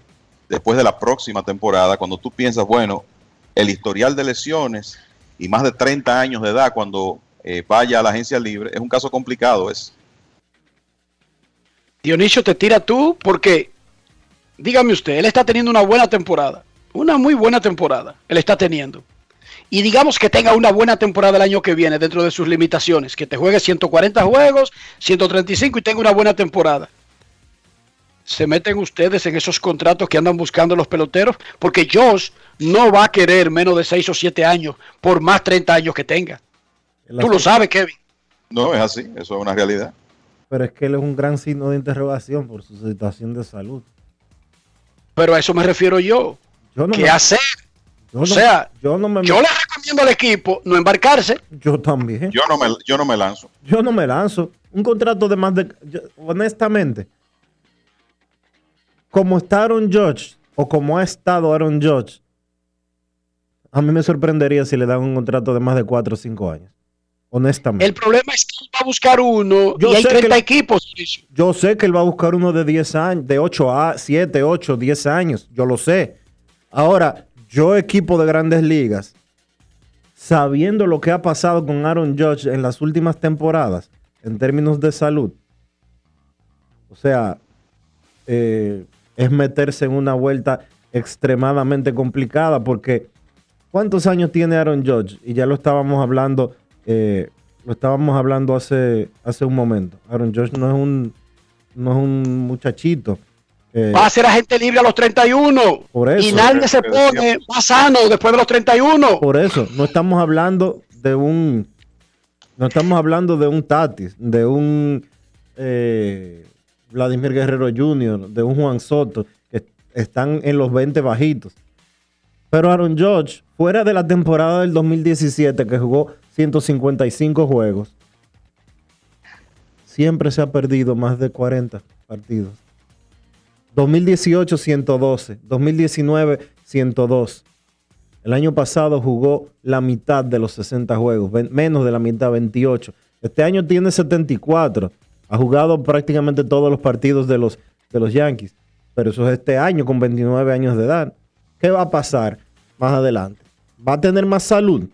después de la próxima temporada, cuando tú piensas, bueno, el historial de lesiones y más de 30 años de edad cuando eh, vaya a la agencia libre, es un caso complicado. Es, Dionisio, te tira tú porque, dígame usted, él está teniendo una buena temporada, una muy buena temporada, él está teniendo. Y digamos que tenga una buena temporada el año que viene dentro de sus limitaciones, que te juegue 140 juegos, 135 y tenga una buena temporada. ¿Se meten ustedes en esos contratos que andan buscando los peloteros? Porque Josh no va a querer menos de 6 o 7 años por más 30 años que tenga. Tú lo sabes, Kevin. no es así, eso es una realidad. Pero es que él es un gran signo de interrogación por su situación de salud. Pero a eso me refiero yo. Yo no ¿Qué hacer? Yo o no- sea, yo no me yo le recomiendo al equipo no embarcarse. Yo también. Yo no me, yo no me lanzo. Yo no me lanzo. Un contrato de más de. yo- honestamente, como está Aaron Judge o como ha estado Aaron Judge, a mí me sorprendería si le dan un contrato de más de 4 o 5 años. Honestamente. El problema es que él va a buscar uno Yo y hay sé que 30 la- equipos. Yo sé que él va a buscar uno de 10 años, de 8 a 7, 8, 10 años. Yo lo sé. Ahora, yo equipo de grandes ligas, sabiendo lo que ha pasado con Aaron Judge en las últimas temporadas, en términos de salud, o sea, eh, es meterse en una vuelta extremadamente complicada porque ¿cuántos años tiene Aaron Judge? Y ya lo estábamos hablando, eh, lo estábamos hablando hace, hace un momento. Aaron Judge no es un, no es un muchachito. Eh, Va a ser agente libre a los 31. Por eso. y nadie se pone más sano después de los 31. Por eso, no estamos hablando de un. No estamos hablando de un Tatis, de un eh, Vladimir Guerrero Jr., de un Juan Soto, que están en los 20 bajitos. Pero Aaron Judge, fuera de la temporada del 2017, que jugó 155 juegos, siempre se ha perdido más de 40 partidos. 2018, 112. 2019, 102. El año pasado jugó la mitad de los 60 juegos, menos de la mitad, 28. Este año tiene 74. Ha jugado prácticamente todos los partidos de los de los Yankees. Pero eso es este año con 29 años de edad. ¿Qué va a pasar más adelante? ¿Va a tener más salud?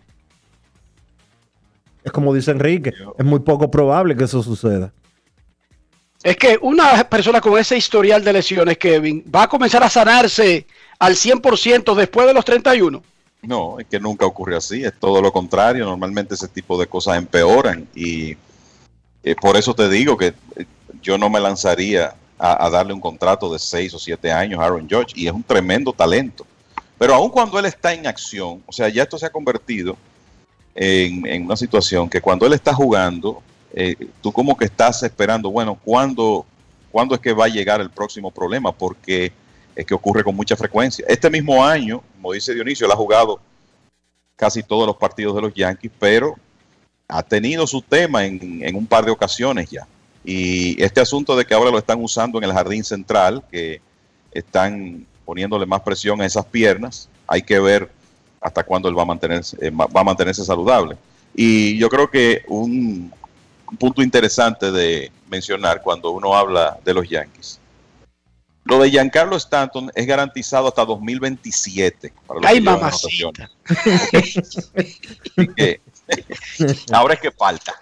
Es como dice Enrique, es muy poco probable que eso suceda. Es que una persona con ese historial de lesiones, Kevin, va a comenzar a sanarse al 100% después de los 31. No, es que nunca ocurre así, es todo lo contrario. Normalmente ese tipo de cosas empeoran y eh, por eso te digo que eh, yo no me lanzaría a, darle un contrato de 6 o 7 años a Aaron Judge y es un tremendo talento. Pero aun cuando él está en acción, o sea, ya esto se ha convertido en una situación que cuando él está jugando, eh, tú como que estás esperando, bueno, ¿cuándo, ¿cuándo es que va a llegar el próximo problema? Porque es que ocurre con mucha frecuencia. Este mismo año, como dice Dionisio, él ha jugado casi todos los partidos de los Yankees, pero ha tenido su tema en, en un par de ocasiones ya. Y este asunto de que ahora lo están usando en el jardín central, que están poniéndole más presión a esas piernas, hay que ver hasta cuándo él va a mantenerse, eh, va a mantenerse saludable. Y yo creo que un, un punto interesante de mencionar cuando uno habla de los Yankees. Lo de Giancarlo Stanton es garantizado hasta 2027. Para los Ay, mamacita. que, ahora es que falta.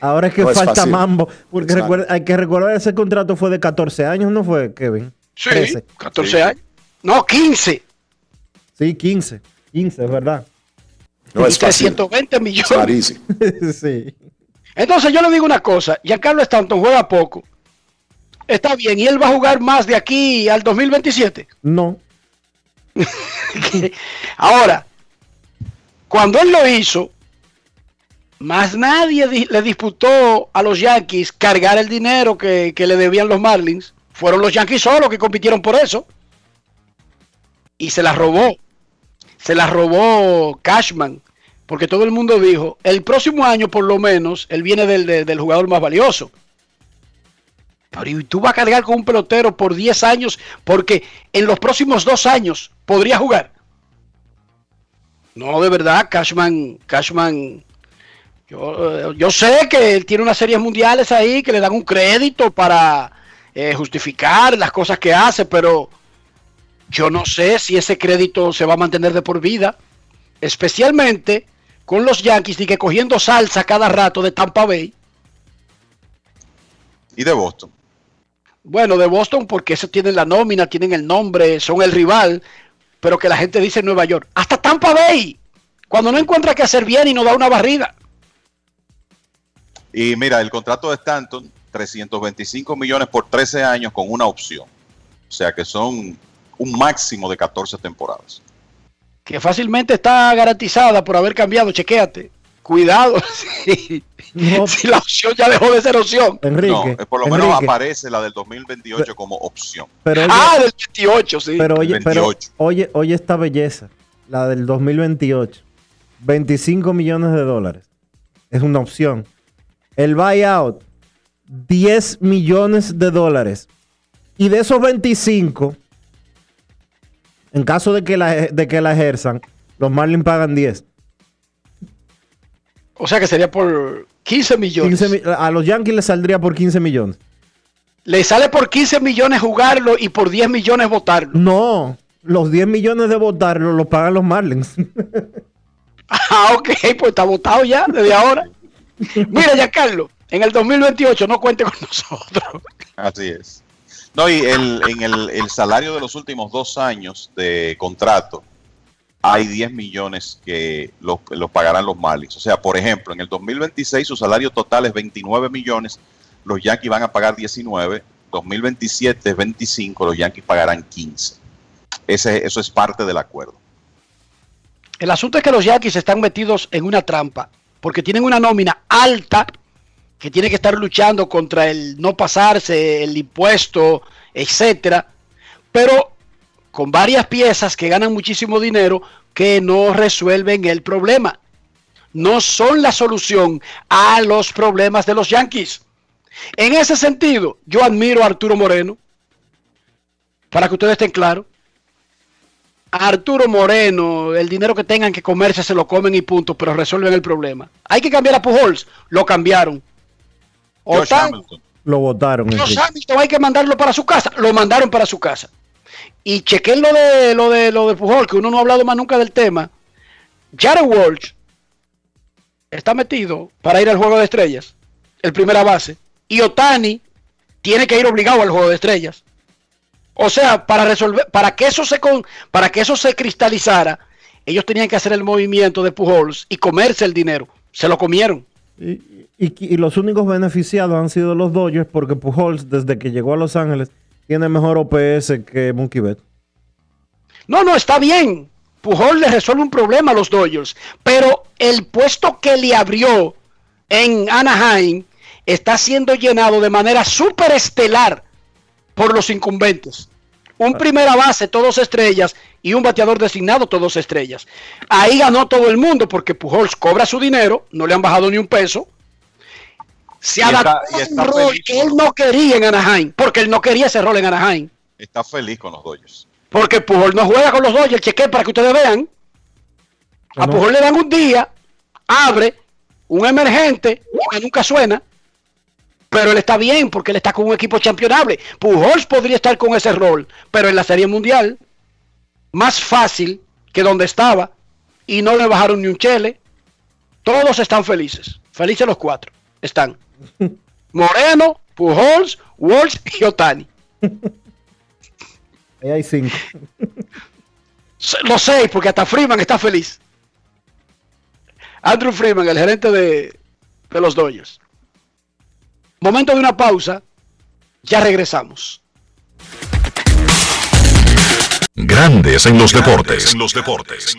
Ahora es que No es falta fácil. mambo. Porque recuerda- hay que recordar ese contrato fue de 14 años, ¿no fue, Kevin? Sí, 13. 14 años. No, 15. Sí, 15. 15, es verdad. y 320 millones. sí. Entonces yo le digo una cosa, Giancarlo Stanton juega poco. Está bien, y él va a jugar más de aquí al 2027. No. Ahora, cuando él lo hizo, más nadie di- le disputó a los Yankees cargar el dinero que, que le debían los Marlins. Fueron los Yankees solos que compitieron por eso. Y se la robó. Se la robó Cashman. Porque todo el mundo dijo, el próximo año por lo menos, él viene del, del- jugador más valioso. Pero ¿y tú vas a cargar con un pelotero por 10 años porque en los próximos dos años podría jugar. No, de verdad, Cashman, Cashman, yo, eh, yo sé que él tiene unas series mundiales ahí que le dan un crédito para eh, justificar las cosas que hace, pero yo no sé si ese crédito se va a mantener de por vida, especialmente con los Yankees y que cogiendo salsa cada rato de Tampa Bay. Y de Boston. Bueno, de Boston porque eso tienen la nómina, tienen el nombre, son el rival, pero que la gente dice Nueva York. Hasta Tampa Bay, cuando no encuentra qué hacer bien y no da una barrida. Y mira, el contrato de Stanton, 325 millones por 13 años con una opción. O sea que son un máximo de 14 temporadas. Que fácilmente está garantizada por haber cambiado, chequéate. Cuidado, si, si la opción ya dejó de ser opción. no, eh, por lo menos Enrique. aparece la del 2028 como opción. Pero oye- ah, del 28, sí. Pero oye, El pero 28. oye, oye esta belleza, la del 2028. 25 millones de dólares. Es una opción. El buyout, 10 millones de dólares. Y de esos 25, en caso de que la, de que la ejerzan, los Marlins pagan 10. O sea que sería por 15 millones. 15 mi- a los Yankees les saldría por 15 millones. Le sale por 15 millones jugarlo y por 10 millones votarlo. No, los 10 millones de votarlo los pagan los Marlins. Ah, ok, pues está votado ya desde ahora. Mira, ya Carlos, en el 2028 no cuente con nosotros. Así es. No, y el, en el, el salario de los últimos dos años de contrato, hay 10 millones que los, pagarán los Marlins. O sea, por ejemplo, en el 2026 su salario total es 29 millones, los Yankees van a pagar 19, 2027 es 25, los Yankees pagarán 15. Ese, eso es parte del acuerdo. El asunto es que los Yankees están metidos en una trampa porque tienen una nómina alta que tiene que estar luchando contra el no pasarse, el impuesto, etcétera, pero con varias piezas que ganan muchísimo dinero que no resuelven el problema. No son la solución a los problemas de los Yankees. En ese sentido, yo admiro a Arturo Moreno, para que ustedes estén claros. Arturo Moreno, el dinero que tengan que comerse se lo comen y punto, pero resuelven el problema. Hay que cambiar a Pujols, lo cambiaron. Josh Hamilton. Lo votaron. Los Hamilton hay que mandarlo para su casa. Lo mandaron para su casa. Y chequen lo de lo de lo de Pujol, que uno no ha hablado más nunca del tema. Jared Walsh está metido para ir al juego de estrellas, el primera base. Y Otani tiene que ir obligado al juego de estrellas. O sea, para resolver, para que eso se con, para que eso se cristalizara, ellos tenían que hacer el movimiento de Pujols y comerse el dinero. Se lo comieron. Y, y- y los únicos beneficiados han sido los Dodgers porque Pujols, desde que llegó a Los Ángeles, tiene mejor OPS que Mookie Betts. No, no, está bien. Pujol le resuelve un problema a los Dodgers. Pero el puesto que le abrió en Anaheim está siendo llenado de manera súper estelar por los incumbentes. Un primera base, todos estrellas, y un bateador designado, todos estrellas. Ahí ganó todo el mundo porque Pujols cobra su dinero, no le han bajado ni un peso. Se Y está- adaptó y a está un rol feliz que él no quería en Anaheim, porque él no quería ese rol en Anaheim. Está feliz con los Dodgers. Porque Pujol no juega con los Dodgers, cheque para que ustedes vean. A Pujol le dan un día, abre, un emergente, que nunca suena, pero él está bien porque él está con un equipo championable. Pujols podría estar con ese rol, pero en la Serie Mundial, más fácil que donde estaba, y no le bajaron ni un chele. Todos están felices, felices los cuatro, están. Moreno, Pujols, Walsh y Otani. Ahí hay cinco. Los seis, porque hasta Freeman está feliz. Andrew Freeman, el gerente de, de los Dodgers. Momento de una pausa. Ya regresamos. Grandes en los deportes. En los deportes.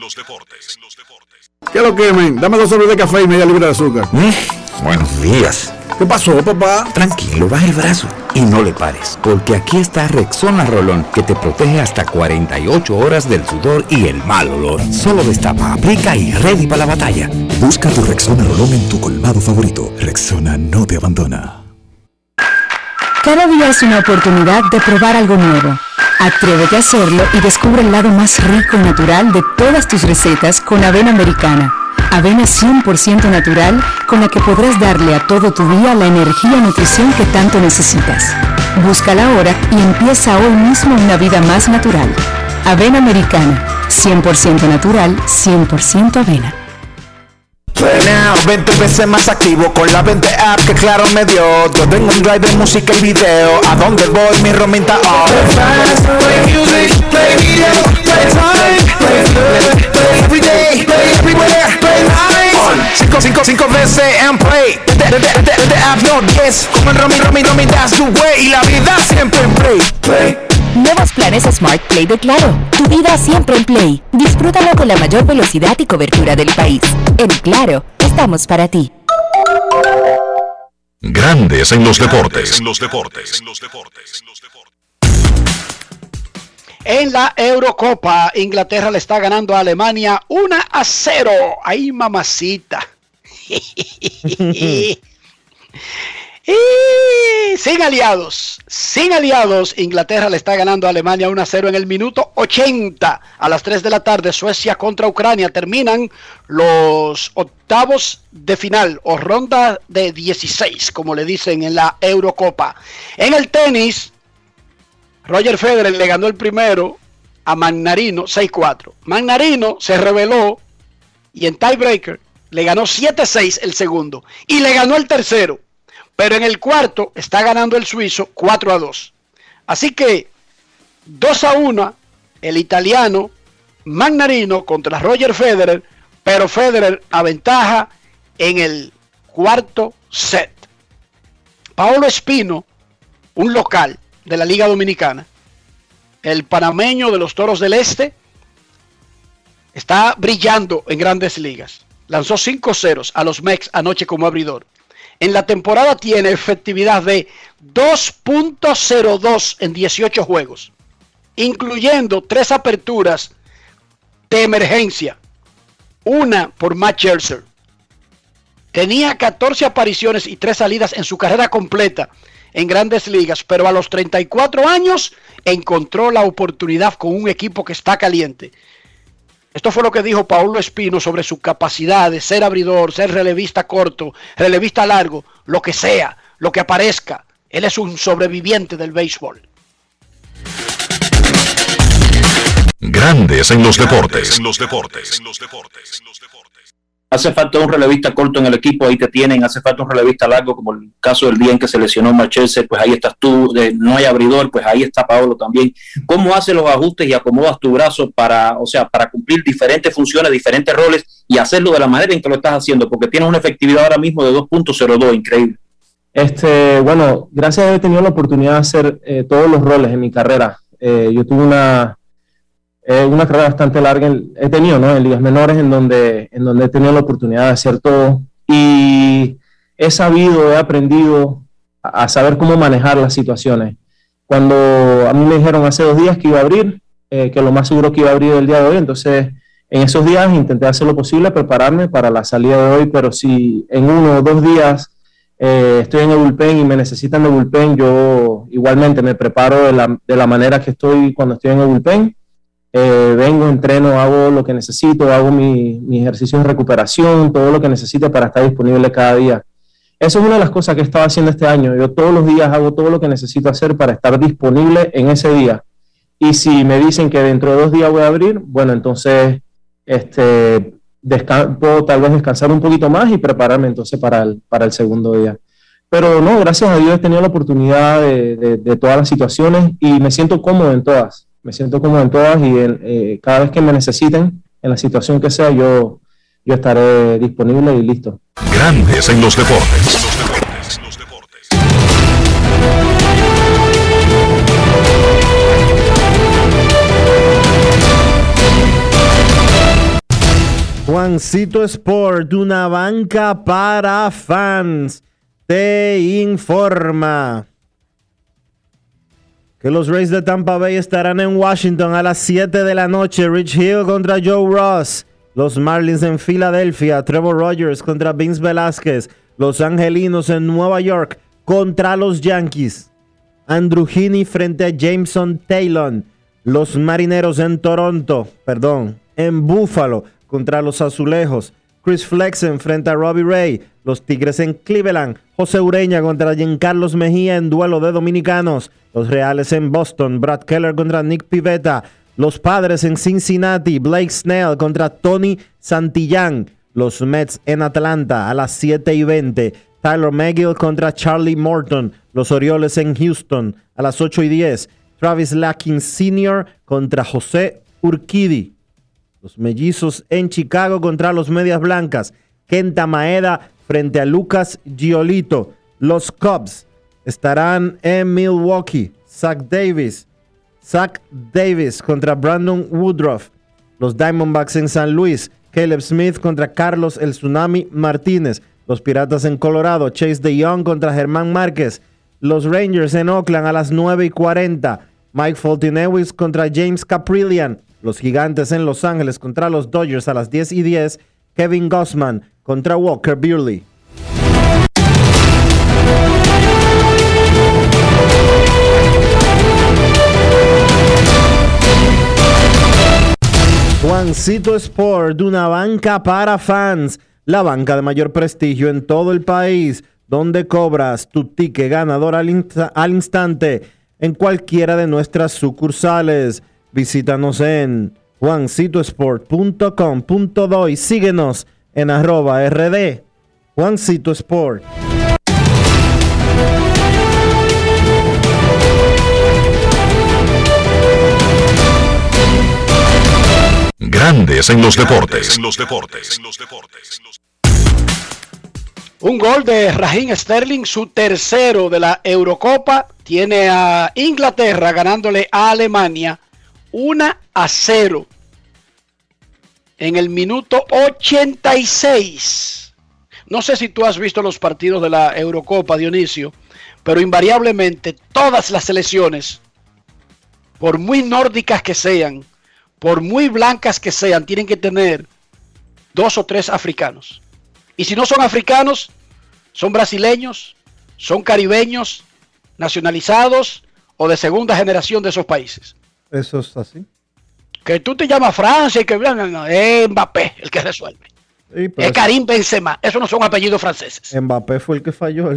¿Qué lo que, men? Dame dos sobres de café y media libra de azúcar. Buenos días. ¿Qué pasó, papá? Tranquilo, baja el brazo y no le pares, porque aquí está Rexona Rolón, que te protege hasta 48 horas del sudor y el mal olor. Solo destapa, aplica y ready para la batalla. Busca tu Rexona Rolón en tu colmado favorito. Rexona no te abandona. Cada día es una oportunidad de probar algo nuevo. Atrévete a hacerlo y descubre el lado más rico y natural de todas tus recetas con avena americana. Avena 100% natural con la que podrás darle a todo tu día la energía y nutrición que tanto necesitas. Búscala ahora y empieza hoy mismo una vida más natural. Avena americana, 100% natural, 100% avena. Now, 20 veces más activo con la 20 app que claro me dio. Yo tengo un drive de música y video. A donde voy mi romita oh. Play music, play video, play time, play good, play every day, play everywhere, play live. On. Cinco, cinco, cinco veces en play. De, de, de, de, de app no 10. Como en Romy, Romy, Romy, that's the way. Y la vida siempre en play, play. Nuevos planes Smart Play de Claro. Tu vida siempre en Play. Disfrútalo con la mayor velocidad y cobertura del país. En Claro, estamos para ti. Grandes en los deportes. En los deportes. En la Eurocopa, Inglaterra le está ganando a Alemania 1 a 0. Ahí, mamacita. Y sin aliados, sin aliados, Inglaterra le está ganando a Alemania 1 a 0 en el minuto 80. A las 3 de la tarde, Suecia contra Ucrania. Terminan los octavos de final o ronda de 16, como le dicen en la Eurocopa. En el tenis, Roger Federer le ganó el primero a Magnarino 6-4. Magnarino se reveló y en tiebreaker le ganó 7-6 el segundo y le ganó el tercero. Pero en el cuarto está ganando el suizo 4 a 2. Así que 2 a 1 el italiano Magnarino contra Roger Federer, pero Federer aventaja en el cuarto set. Paolo Espino, un local de la Liga Dominicana, el panameño de los Toros del Este, está brillando en grandes ligas. Lanzó 5 ceros a los Mex anoche como abridor. En la temporada tiene efectividad de 2.02 en 18 juegos, incluyendo tres aperturas de emergencia, una por Matt Scherzer. Tenía 14 apariciones y 3 salidas en su carrera completa en grandes ligas, pero a los 34 años encontró la oportunidad con un equipo que está caliente. Esto fue lo que dijo Paulo Espino sobre su capacidad de ser abridor, ser relevista corto, relevista largo, lo que sea, lo que aparezca. Él es un sobreviviente del béisbol. Grandes en los deportes. En los deportes. Hace falta un relevista corto en el equipo, ahí te tienen. Hace falta un relevista largo, como el caso del día en que se lesionó Marchese, pues ahí estás tú. No hay abridor, pues ahí está Paolo también. ¿Cómo haces los ajustes y acomodas tu brazo para, o sea, para cumplir diferentes funciones, diferentes roles y hacerlo de la manera en que lo estás haciendo? Porque tienes una efectividad ahora mismo de 2.02, increíble. Este, bueno, gracias a haber tenido la oportunidad de hacer eh, todos los roles en mi carrera. Eh, yo tuve una, eh, una carrera bastante larga, en- he tenido, ¿no? En ligas menores, en donde, en donde he tenido la oportunidad de hacer todo y he sabido, he aprendido a, a saber cómo manejar las situaciones. Cuando a mí me dijeron hace dos días que iba a abrir, eh, que lo más seguro que iba a abrir el día de hoy, entonces en esos días intenté hacer lo posible, prepararme para la salida de hoy, pero si en uno o dos días eh, estoy en el bullpen y me necesitan de bullpen, yo igualmente me preparo de la, de la manera que estoy cuando estoy en el bullpen. Eh, vengo, entreno, hago lo que necesito, hago mi, mi ejercicio de recuperación, todo lo que necesite para estar disponible cada día. Eso es una de las cosas que he estado haciendo este año. Yo todos los días hago todo lo que necesito hacer para estar disponible en ese día. Y si me dicen que dentro de dos días voy a abrir, bueno, entonces este, puedo tal vez descansar un poquito más y prepararme entonces para el, para el segundo día. Pero no, gracias a Dios he tenido la oportunidad de- de todas las situaciones y me siento cómodo en todas. Me siento cómodo en todas y eh, cada vez que me necesiten, en la situación que sea, yo, yo estaré disponible y listo. Grandes en los deportes. Juancito Sport, una banca para fans, te informa que los Rays de Tampa Bay estarán en Washington a las 7 de la noche. Rich Hill contra Joe Ross. Los Marlins en Filadelfia. Trevor Rogers contra Vince Velázquez. Los Angelinos en Nueva York contra los Yankees. Andrew Heaney frente a Jameson Taylor. Los Marineros en Toronto, perdón, en Buffalo contra los Azulejos. Chris Flexen frente a Robbie Ray. Los Tigres en Cleveland. José Ureña contra Giancarlos Mejía en duelo de dominicanos. Los Reales en Boston. Brad Keller contra Nick Pivetta. Los Padres en Cincinnati. Blake Snell contra Tony Santillán. Los Mets en Atlanta a las 7 y 20. Tyler McGill contra Charlie Morton. Los Orioles en Houston a las 8 y 10. Travis Lacking Sr. contra José Urquidi. Los mellizos en Chicago contra los Medias Blancas. Kenta Maeda frente a Lucas Giolito. Los Cubs estarán en Milwaukee. Zach Davis. Zach Davis contra Brandon Woodruff. Los Diamondbacks en San Luis. Caleb Smith contra Carlos El Tsunami Martínez. Los Piratas en Colorado. Chase DeYoung contra Germán Márquez. Los Rangers en Oakland a las 9 y 40. Mike Foltynewicz contra James Caprillian. Los Gigantes en Los Ángeles contra los Dodgers a las 10 y 10. Kevin Gossman contra Walker Buehler. Juancito Sport, una banca para fans, la banca de mayor prestigio en todo el país, donde cobras tu ticket ganador al instante en cualquiera de nuestras sucursales. Visítanos en juancitosport.com.do y síguenos en arroba rd Juancito Sport. Grandes en los deportes. En los deportes. Un gol de Raheem Sterling, su tercero de la Eurocopa, tiene a Inglaterra ganándole a Alemania 1 a 0 en el minuto 86. No sé si tú has visto los partidos de la Eurocopa, Dionisio, pero invariablemente todas las selecciones, por muy nórdicas que sean, por muy blancas que sean, tienen que tener dos o tres africanos. Y si no son africanos, son brasileños, son caribeños, nacionalizados o de segunda generación de esos países. Eso es así. Que tú te llamas Francia y que no, es Mbappé el que resuelve. es Karim Benzema. Eso no son apellidos franceses. Mbappé fue el que falló.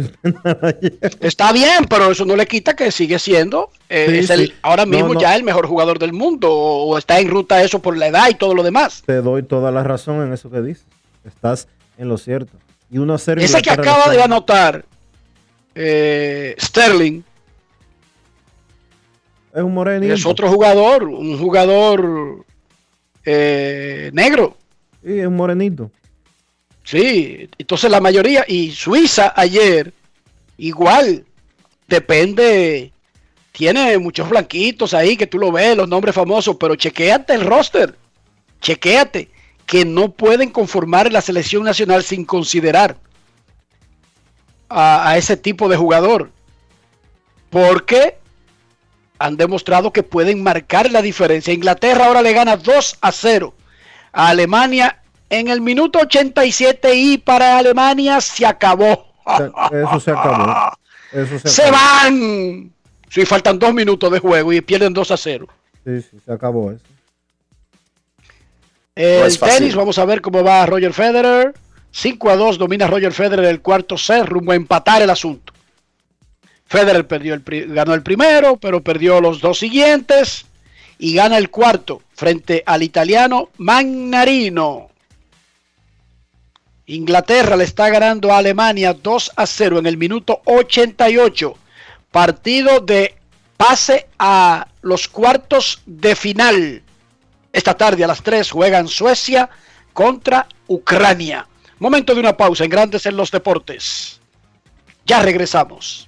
Está bien, pero eso no le quita que sigue siendo. Eh, es el, ahora mismo ya el mejor jugador del mundo. O está en ruta eso por la edad y todo lo demás. Te doy toda la razón en eso que dices. Estás en lo cierto. Y uno Ese que acaba de anotar eh, Sterling. Es un morenito. Es otro jugador, un jugador eh, negro. Sí, es un morenito. Sí, entonces la mayoría, y Suiza ayer, igual, depende, tiene muchos blanquitos ahí que tú lo ves, los nombres famosos, pero chequéate el roster, chequéate, que no pueden conformar la selección nacional sin considerar a, a ese tipo de jugador, porque han demostrado que pueden marcar la diferencia. Inglaterra ahora le gana 2 a 0 a Alemania en el minuto 87 y para Alemania se acabó. Eso se acabó. se, van. Si faltan dos minutos de juego y pierden 2 a 0. Sí, sí, se acabó eso. El tenis, vamos a ver cómo va Roger Federer. 5 a 2 domina Roger Federer el cuarto set, rumbo a empatar el asunto. Federer ganó el primero, pero perdió los dos siguientes y gana el cuarto frente al italiano Magnarino. Inglaterra le está ganando a Alemania 2 a 0 en el minuto 88. Partido de pase a los cuartos de final. Esta tarde a las 3 juegan Suecia contra Ucrania. Momento de una pausa en Grandes en los Deportes. Ya regresamos.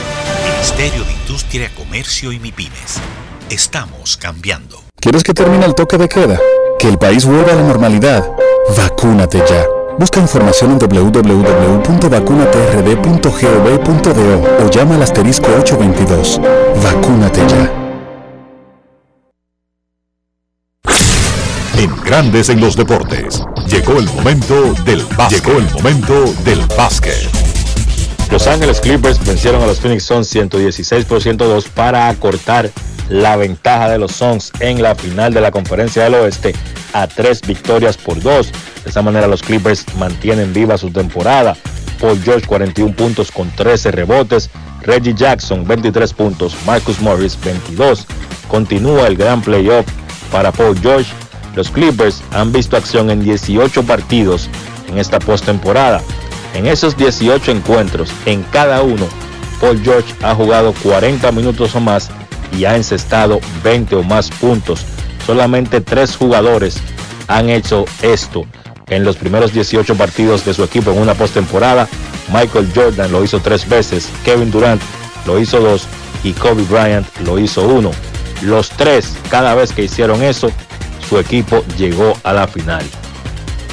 Ministerio de Industria, Comercio y MIPIMES. Estamos cambiando. ¿Quieres que termine el toque de queda? ¿Que el país vuelva a la normalidad? Vacúnate ya. Busca información en www.vacunatrd.gov.do o llama al asterisco 822. Vacúnate ya. En Grandes en los Deportes. Llegó el momento del básquet. Llegó el momento del básquet. Los Ángeles Clippers vencieron a los Phoenix Suns 116 por 102 para acortar la ventaja de los Suns en la final de la Conferencia del Oeste a tres victorias por dos. De esa manera los Clippers mantienen viva su temporada. Paul George 41 puntos con 13 rebotes. Reggie Jackson 23 puntos. Marcus Morris 22. Continúa el gran playoff para Paul George. Los Clippers han visto acción en 18 partidos en esta postemporada. En esos 18 encuentros, en cada uno, Paul George ha jugado 40 minutos o más y ha encestado 20 o más puntos. Solamente tres jugadores han hecho esto en los primeros 18 partidos de su equipo en una postemporada. Michael Jordan lo hizo tres veces, Kevin Durant lo hizo dos y Kobe Bryant lo hizo uno. Los tres, cada vez que hicieron eso, su equipo llegó a la final.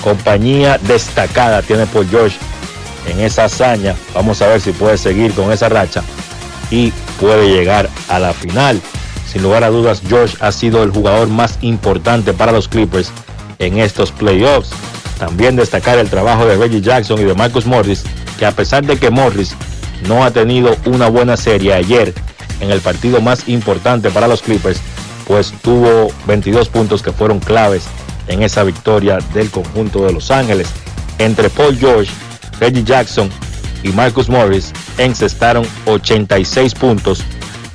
Compañía destacada tiene Paul George en esa hazaña. Vamos a ver si puede seguir con esa racha y puede llegar a la final. Sin lugar a dudas, George ha sido el jugador más importante para los Clippers en estos playoffs. También destacar el trabajo de Reggie Jackson y de Marcus Morris, que a pesar de que Morris no ha tenido una buena serie ayer en el partido más importante para los Clippers, pues tuvo 22 puntos que fueron claves en esa victoria del conjunto de Los Ángeles. Entre Paul George, Reggie Jackson y Marcus Morris encestaron 86 puntos,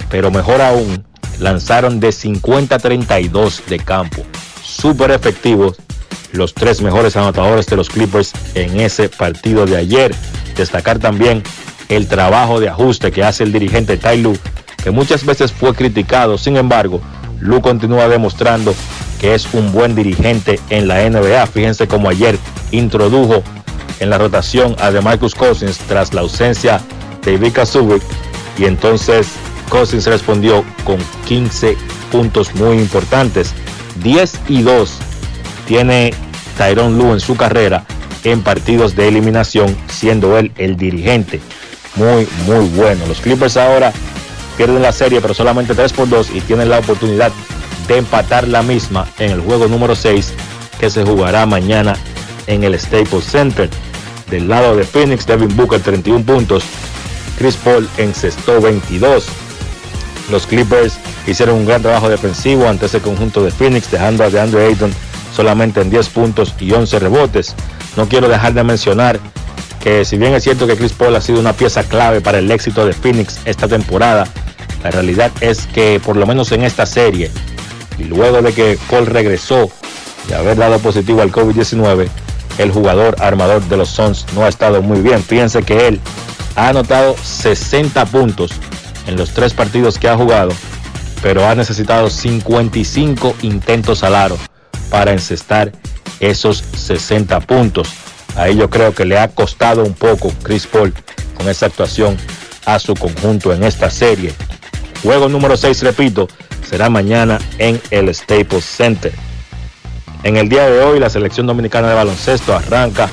pero mejor aún, lanzaron de 50-32 de campo. Súper efectivos los tres mejores anotadores de los Clippers en ese partido de ayer. Destacar también el trabajo de ajuste que hace el dirigente Ty Lue, que muchas veces fue criticado. Sin embargo, Lue continúa demostrando que es un buen dirigente en la NBA. Fíjense cómo ayer introdujo en la rotación a DeMarcus Cousins tras la ausencia de Ivica Zubic y entonces Cousins respondió con 15 puntos muy importantes. 10 y 2 tiene Tyrone Lue en su carrera en partidos de eliminación, siendo él el dirigente. Muy, muy bueno. Los Clippers ahora pierden la serie, pero solamente 3 por 2 y tienen la oportunidad de empatar la misma en el juego número 6 que se jugará mañana en el Staples Center. Del lado de Phoenix, Devin Booker 31 puntos, Chris Paul encestó 22. Los Clippers hicieron un gran trabajo defensivo ante ese conjunto de Phoenix, dejando a DeAndre Ayton solamente en 10 puntos y 11 rebotes. No quiero dejar de mencionar que si bien es cierto que Chris Paul ha sido una pieza clave para el éxito de Phoenix esta temporada, la realidad es que por lo menos en esta serie, y luego de que Paul regresó y haber dado positivo al COVID-19, el jugador armador de los Suns no ha estado muy bien. Fíjense que él ha anotado 60 puntos en los tres partidos que ha jugado, pero ha necesitado 55 intentos al aro para encestar esos 60 puntos. Ahí yo creo que le ha costado un poco Chris Paul con esa actuación a su conjunto en esta serie. Juego número 6, repito, será mañana en el Staples Center. En el día de hoy la selección dominicana de baloncesto arranca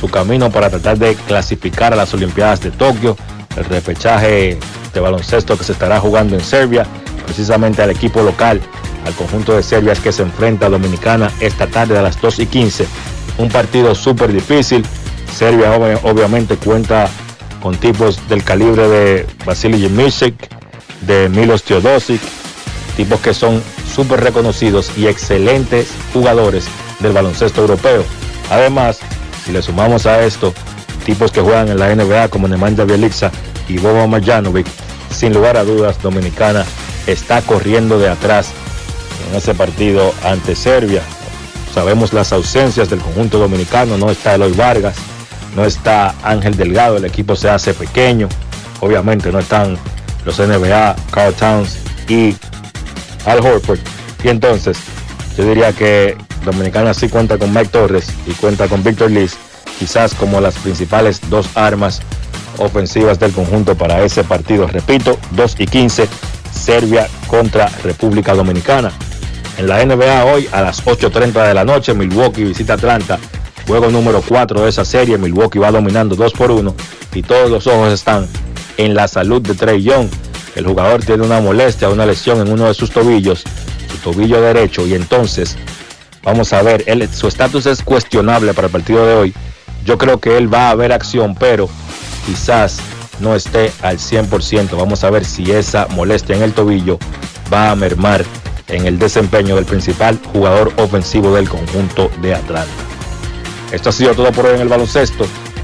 su camino para tratar de clasificar a las Olimpiadas de Tokio, el repechaje de baloncesto que se estará jugando en Serbia, precisamente al equipo local al conjunto de Serbia es que se enfrenta a Dominicana esta tarde a las 2 y 15. Un partido súper difícil. Serbia obviamente cuenta con tipos del calibre de Vasily Jemisic, de Milos Teodosic, tipos que son súper reconocidos y excelentes jugadores del baloncesto europeo. Además, si le sumamos a esto tipos que juegan en la NBA como Nemanja Bjelica y Bobo Marjanovic, sin lugar a dudas, Dominicana está corriendo de atrás en ese partido ante Serbia. Sabemos las ausencias del conjunto dominicano, no está Eloy Vargas, no está Ángel Delgado, el equipo se hace pequeño. Obviamente no están los NBA, Carl Towns y Al Horford. Y entonces, yo diría que Dominicana sí cuenta con Mike Torres y cuenta con Victor Liz, quizás como las principales dos armas ofensivas del conjunto para ese partido. Repito, 2 y 15, Serbia contra República Dominicana. En la NBA hoy a las 8.30 de la noche, Milwaukee visita Atlanta. Juego número 4 de esa serie. Milwaukee va dominando 2 por 1 y todos los ojos están en la salud de Trey Young. El jugador tiene una molestia, una lesión en uno de sus tobillos, su tobillo derecho, y entonces vamos a ver, él, su estatus es cuestionable para el partido de hoy. Yo creo que él va a ver acción, pero quizás no esté al 100%. Vamos a ver si esa molestia en el tobillo va a mermar en el desempeño del principal jugador ofensivo del conjunto de Atlanta. Esto ha sido todo por hoy en el baloncesto.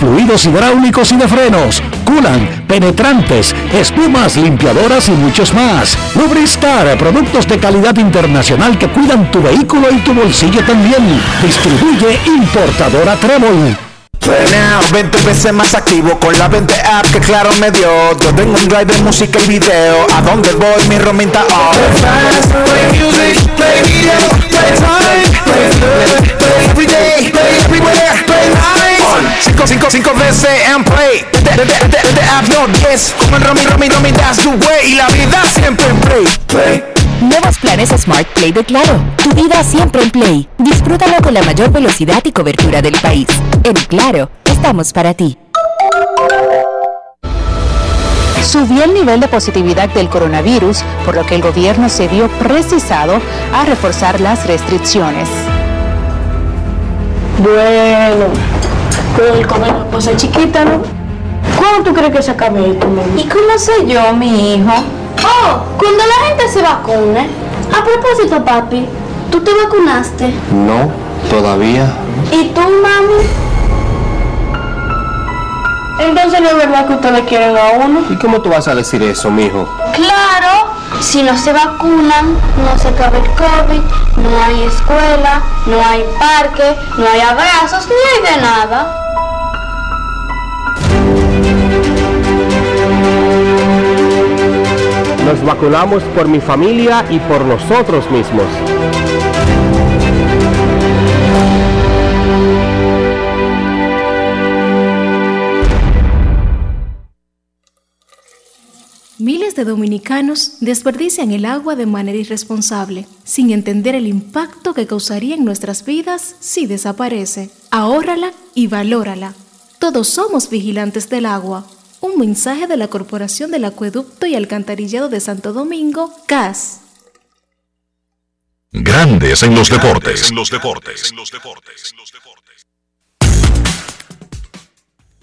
fluidos hidráulicos y de frenos, culan, penetrantes, espumas, limpiadoras y muchos más. Lubristar, productos de calidad internacional que cuidan tu vehículo y tu bolsillo también. Distribuye importadora Trébol. Now, 20 veces más activo con la 20 app que claro me dio. Yo tengo un drive de música y video. A donde voy mi romita oh. Cinco, cinco, cinco veces and play. The, app no 10. Con Romy, Romy, Romy, that's the way. Y la vida siempre en play, play. Nuevos planes Smart Play de Claro. Tu vida siempre en Play. Disfrútalo con la mayor velocidad y cobertura del país. En Claro, estamos para ti. Subió el nivel de positividad del coronavirus, por lo que el gobierno se vio precisado a reforzar las restricciones. Bueno, con el comer cosa chiquita, ¿no? ¿Cuándo tú crees que se acabe esto, mami? ¿Y cómo sé yo, mi hijo? Oh, cuando la gente se vacune. A propósito, papi, ¿tú te vacunaste? No, todavía. ¿Y tú, mami? Entonces no es verdad que ustedes quieren a uno. ¿Y cómo tú vas a decir eso, mijo? Claro, si no se vacunan, no se acaba el COVID, no hay escuela, no hay parque, no hay abrazos, ni hay de nada. Nos vacunamos por mi familia y por nosotros mismos. Miles de dominicanos desperdician el agua de manera irresponsable, sin entender el impacto que causaría en nuestras vidas si desaparece. Ahórrala y valórala. Todos somos vigilantes del agua. Un mensaje de la Corporación del Acueducto y Alcantarillado de Santo Domingo, CAS. Grandes en los deportes. En los deportes.